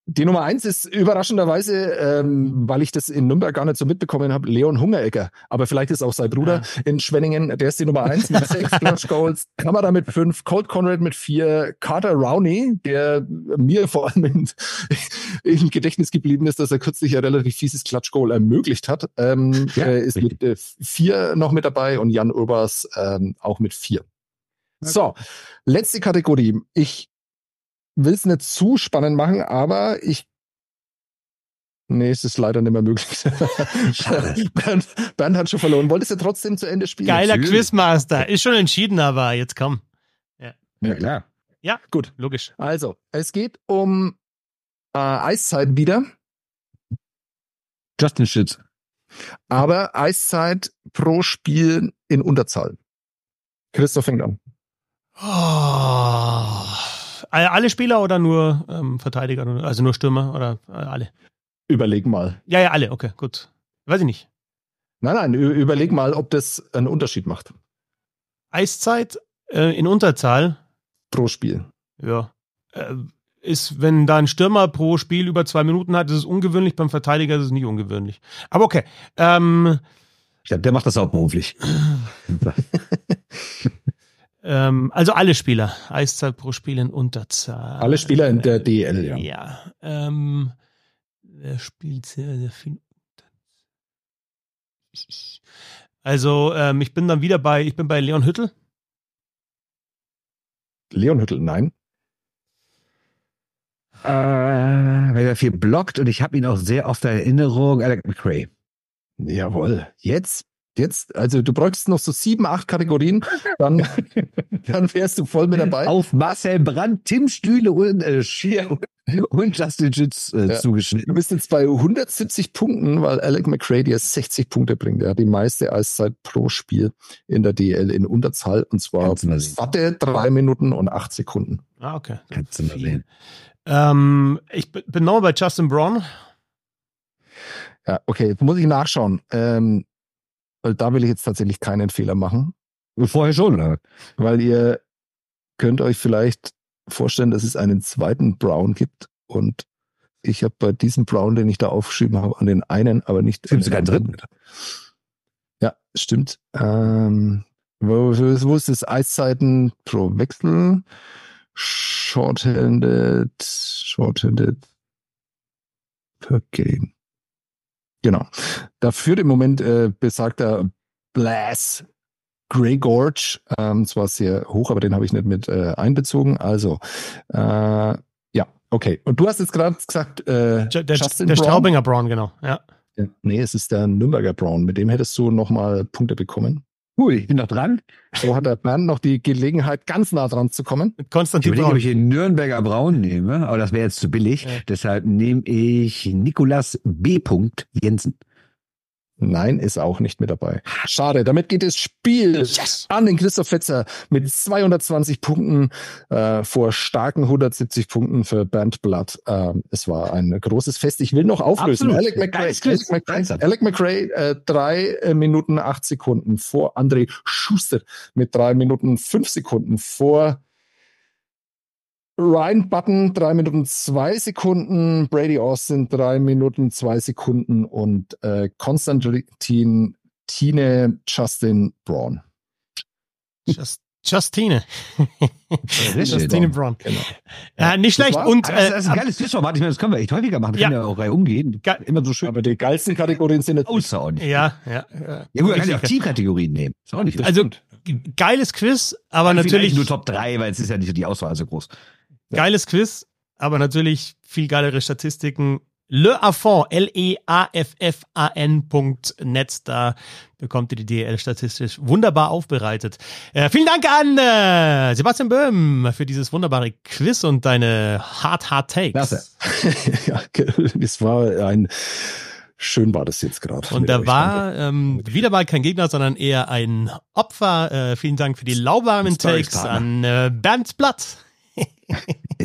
[SPEAKER 3] Die Nummer eins ist überraschenderweise, ähm, weil ich das in Nürnberg gar nicht so mitbekommen habe, Leon Hungerecker. Aber vielleicht ist auch sein Bruder in Schwenningen, der ist die Nummer eins mit sechs Clutch Goals, Kamera mit fünf, Colt Conrad mit vier, Carter Rowney, der mir vor allem in, im Gedächtnis geblieben ist, dass er kürzlich ein relativ fieses Clutch Goal ermöglicht hat, ähm,
[SPEAKER 2] Ja,
[SPEAKER 3] äh, ist mit äh, vier noch mit dabei und Jan Urbers ähm, auch mit vier. So, letzte Kategorie. Ich will es nicht zu spannend machen, aber ich. Nee, es ist leider nicht mehr möglich.
[SPEAKER 2] Schade.
[SPEAKER 3] Bernd, Bernd hat schon verloren. Wolltest du trotzdem zu Ende spielen?
[SPEAKER 1] Geiler
[SPEAKER 2] natürlich.
[SPEAKER 1] Quizmaster. Ist schon entschieden, aber jetzt komm.
[SPEAKER 2] Ja, klar.
[SPEAKER 3] Gut.
[SPEAKER 1] Logisch.
[SPEAKER 3] Also, es geht um äh, Eiszeit wieder,
[SPEAKER 2] Justin Schütz.
[SPEAKER 3] aber Eiszeit pro Spiel in Unterzahl. Christoph fängt an.
[SPEAKER 1] Oh. Alle alle Spieler oder nur ähm, Verteidiger? Also nur Stürmer oder äh, alle?
[SPEAKER 3] Überleg mal.
[SPEAKER 1] Ja, ja, alle. Okay, gut. Weiß ich nicht.
[SPEAKER 3] Nein, nein, überleg mal, ob das einen Unterschied macht.
[SPEAKER 1] Eiszeit äh, in Unterzahl.
[SPEAKER 3] Pro Spiel.
[SPEAKER 1] Ja. Äh, ist, wenn da ein Stürmer pro Spiel über zwei Minuten hat, ist es ungewöhnlich. Beim Verteidiger ist es nicht ungewöhnlich. Aber okay. Ähm,
[SPEAKER 2] glaube, der macht das hauptberuflich.
[SPEAKER 1] ähm, also alle Spieler. Eiszeit pro Spiel in Unterzahl.
[SPEAKER 3] Alle Spieler in der DL, ja.
[SPEAKER 1] Ja. Ähm, wer spielt sehr, sehr viel? Also, ähm, ich bin dann wieder bei, ich bin bei Leon Hüttel.
[SPEAKER 3] Leon Hüttel, nein.
[SPEAKER 2] Äh, weil er viel blockt und ich habe ihn auch sehr oft in Erinnerung. Alec McRae.
[SPEAKER 3] Jawohl. Jetzt, jetzt, also du bräuchst noch so sieben, acht Kategorien, dann, dann wärst du voll mit dabei.
[SPEAKER 2] Auf Marcel Brandt, Tim Stühle und, äh, Schier und Justin Schütz äh,
[SPEAKER 3] Ja. Du
[SPEAKER 2] zugeschnitten.
[SPEAKER 3] bist jetzt bei 170 Punkten, weil Alec McRae dir 60 Punkte bringt. Er hat die meiste Eiszeit pro Spiel in der DL in Unterzahl und zwar
[SPEAKER 2] du
[SPEAKER 3] satte drei Minuten und acht Sekunden.
[SPEAKER 1] Ah, okay.
[SPEAKER 2] Kannst du mal sehen.
[SPEAKER 1] Ähm, ich bin bin nochmal bei Justin Braun.
[SPEAKER 3] Ja, okay, jetzt muss ich nachschauen. Ähm, weil da will ich jetzt tatsächlich keinen Fehler machen.
[SPEAKER 2] Vorher schon, oder?
[SPEAKER 3] Weil ihr könnt euch vielleicht vorstellen, dass es einen zweiten Brown gibt und ich habe bei diesem Brown, den ich da aufgeschrieben habe, an den einen, aber nicht.
[SPEAKER 2] Gibt sogar einen dritten?
[SPEAKER 3] Ja, stimmt. Ähm, wo, wo ist das Eiszeiten pro Wechsel? Shorthanded, shorthanded per Game. Genau. Da führt im Moment äh, besagter Blass Grey Gorge, ähm, zwar sehr hoch, aber den habe ich nicht mit äh, einbezogen. Also, äh, ja, okay. Und du hast jetzt gerade gesagt, äh,
[SPEAKER 1] der, der, der Straubinger Brown, genau, ja.
[SPEAKER 3] Nee, es ist der Nürnberger Brown. Mit dem hättest du nochmal Punkte bekommen.
[SPEAKER 2] Cool, ich bin noch dran.
[SPEAKER 3] So hat der Bernd noch die Gelegenheit, ganz nah dran zu kommen.
[SPEAKER 2] Mit Konstantin ich überlege, ob ich den Nürnberger Braun nehme, aber das wäre jetzt zu billig. Ja. Deshalb nehme ich Nikolas B. Jensen.
[SPEAKER 3] Nein, ist auch nicht mit dabei. Schade. Damit geht das Spiel yes. an den Christoph Fetzer mit 220 Punkten äh, vor starken 170 Punkten für Bernd Blatt. Ähm, es war ein großes Fest. Ich will noch auflösen. Alec McRae, Alec McRae, Alec McRae äh, drei äh, Minuten acht Sekunden vor André Schuster mit drei Minuten fünf Sekunden vor Ryan Button drei Minuten zwei Sekunden, Brady Austin drei Minuten zwei Sekunden und äh, Konstantin Tine Justin Braun.
[SPEAKER 1] Just, Justine. Justine Braun. Genau. Ja, nicht schlecht. Und,
[SPEAKER 2] äh, das ist ein geiles Quizformat. Ich meine, das können wir echt häufiger machen. Das ja. können wir auch Reihe umgehen.
[SPEAKER 3] Ge Immer so schön. Aber die geilsten Kategorien sind
[SPEAKER 2] jetzt außerordentlich.
[SPEAKER 1] Ja, ja.
[SPEAKER 2] Ja, gut, man kann ja auch Teamkategorien nehmen.
[SPEAKER 1] Ist auch nicht Also, geiles Quiz, aber natürlich.
[SPEAKER 2] nur Top 3, weil es ist ja nicht die Auswahl so groß.
[SPEAKER 1] Geiles Quiz, aber natürlich viel geilere Statistiken. Le Affon, L-E-A-F-F-A-N.net, da bekommt ihr die DL statistisch wunderbar aufbereitet. Äh, vielen Dank an äh, Sebastian Böhm für dieses wunderbare Quiz und deine Hard Hard Takes. Klasse.
[SPEAKER 3] ja, es war ein Schön war das jetzt gerade.
[SPEAKER 1] Und da war ähm, wieder mal kein Gegner, sondern eher ein Opfer. Äh, vielen Dank für die lauwarmen Takes an äh, Bernd Blatt.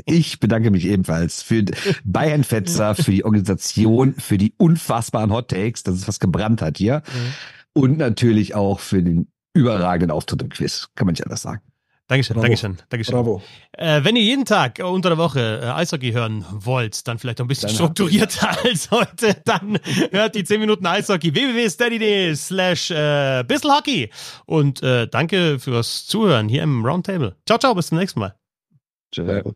[SPEAKER 2] Ich bedanke mich ebenfalls für Bayern Fetzer, für die Organisation, für die unfassbaren Hot Takes, dass es was gebrannt hat hier. Mhm. Und natürlich auch für den überragenden Auftritt im Quiz. Kann man nicht anders sagen.
[SPEAKER 1] Dankeschön, Bravo. Dankeschön, Dankeschön. Bravo. Äh, wenn ihr jeden Tag äh, unter der Woche äh, Eishockey hören wollt, dann vielleicht noch ein bisschen dann strukturierter als heute, dann hört die 10 Minuten Eishockey www.steady.de slash äh, bisselhockey. Und äh, danke fürs Zuhören hier im Roundtable. Ciao, ciao, bis zum nächsten Mal. Ciao.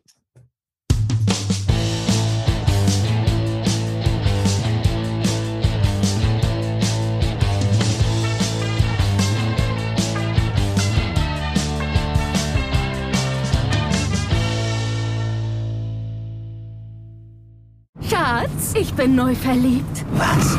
[SPEAKER 4] Schatz, ich bin neu verliebt.
[SPEAKER 5] Was?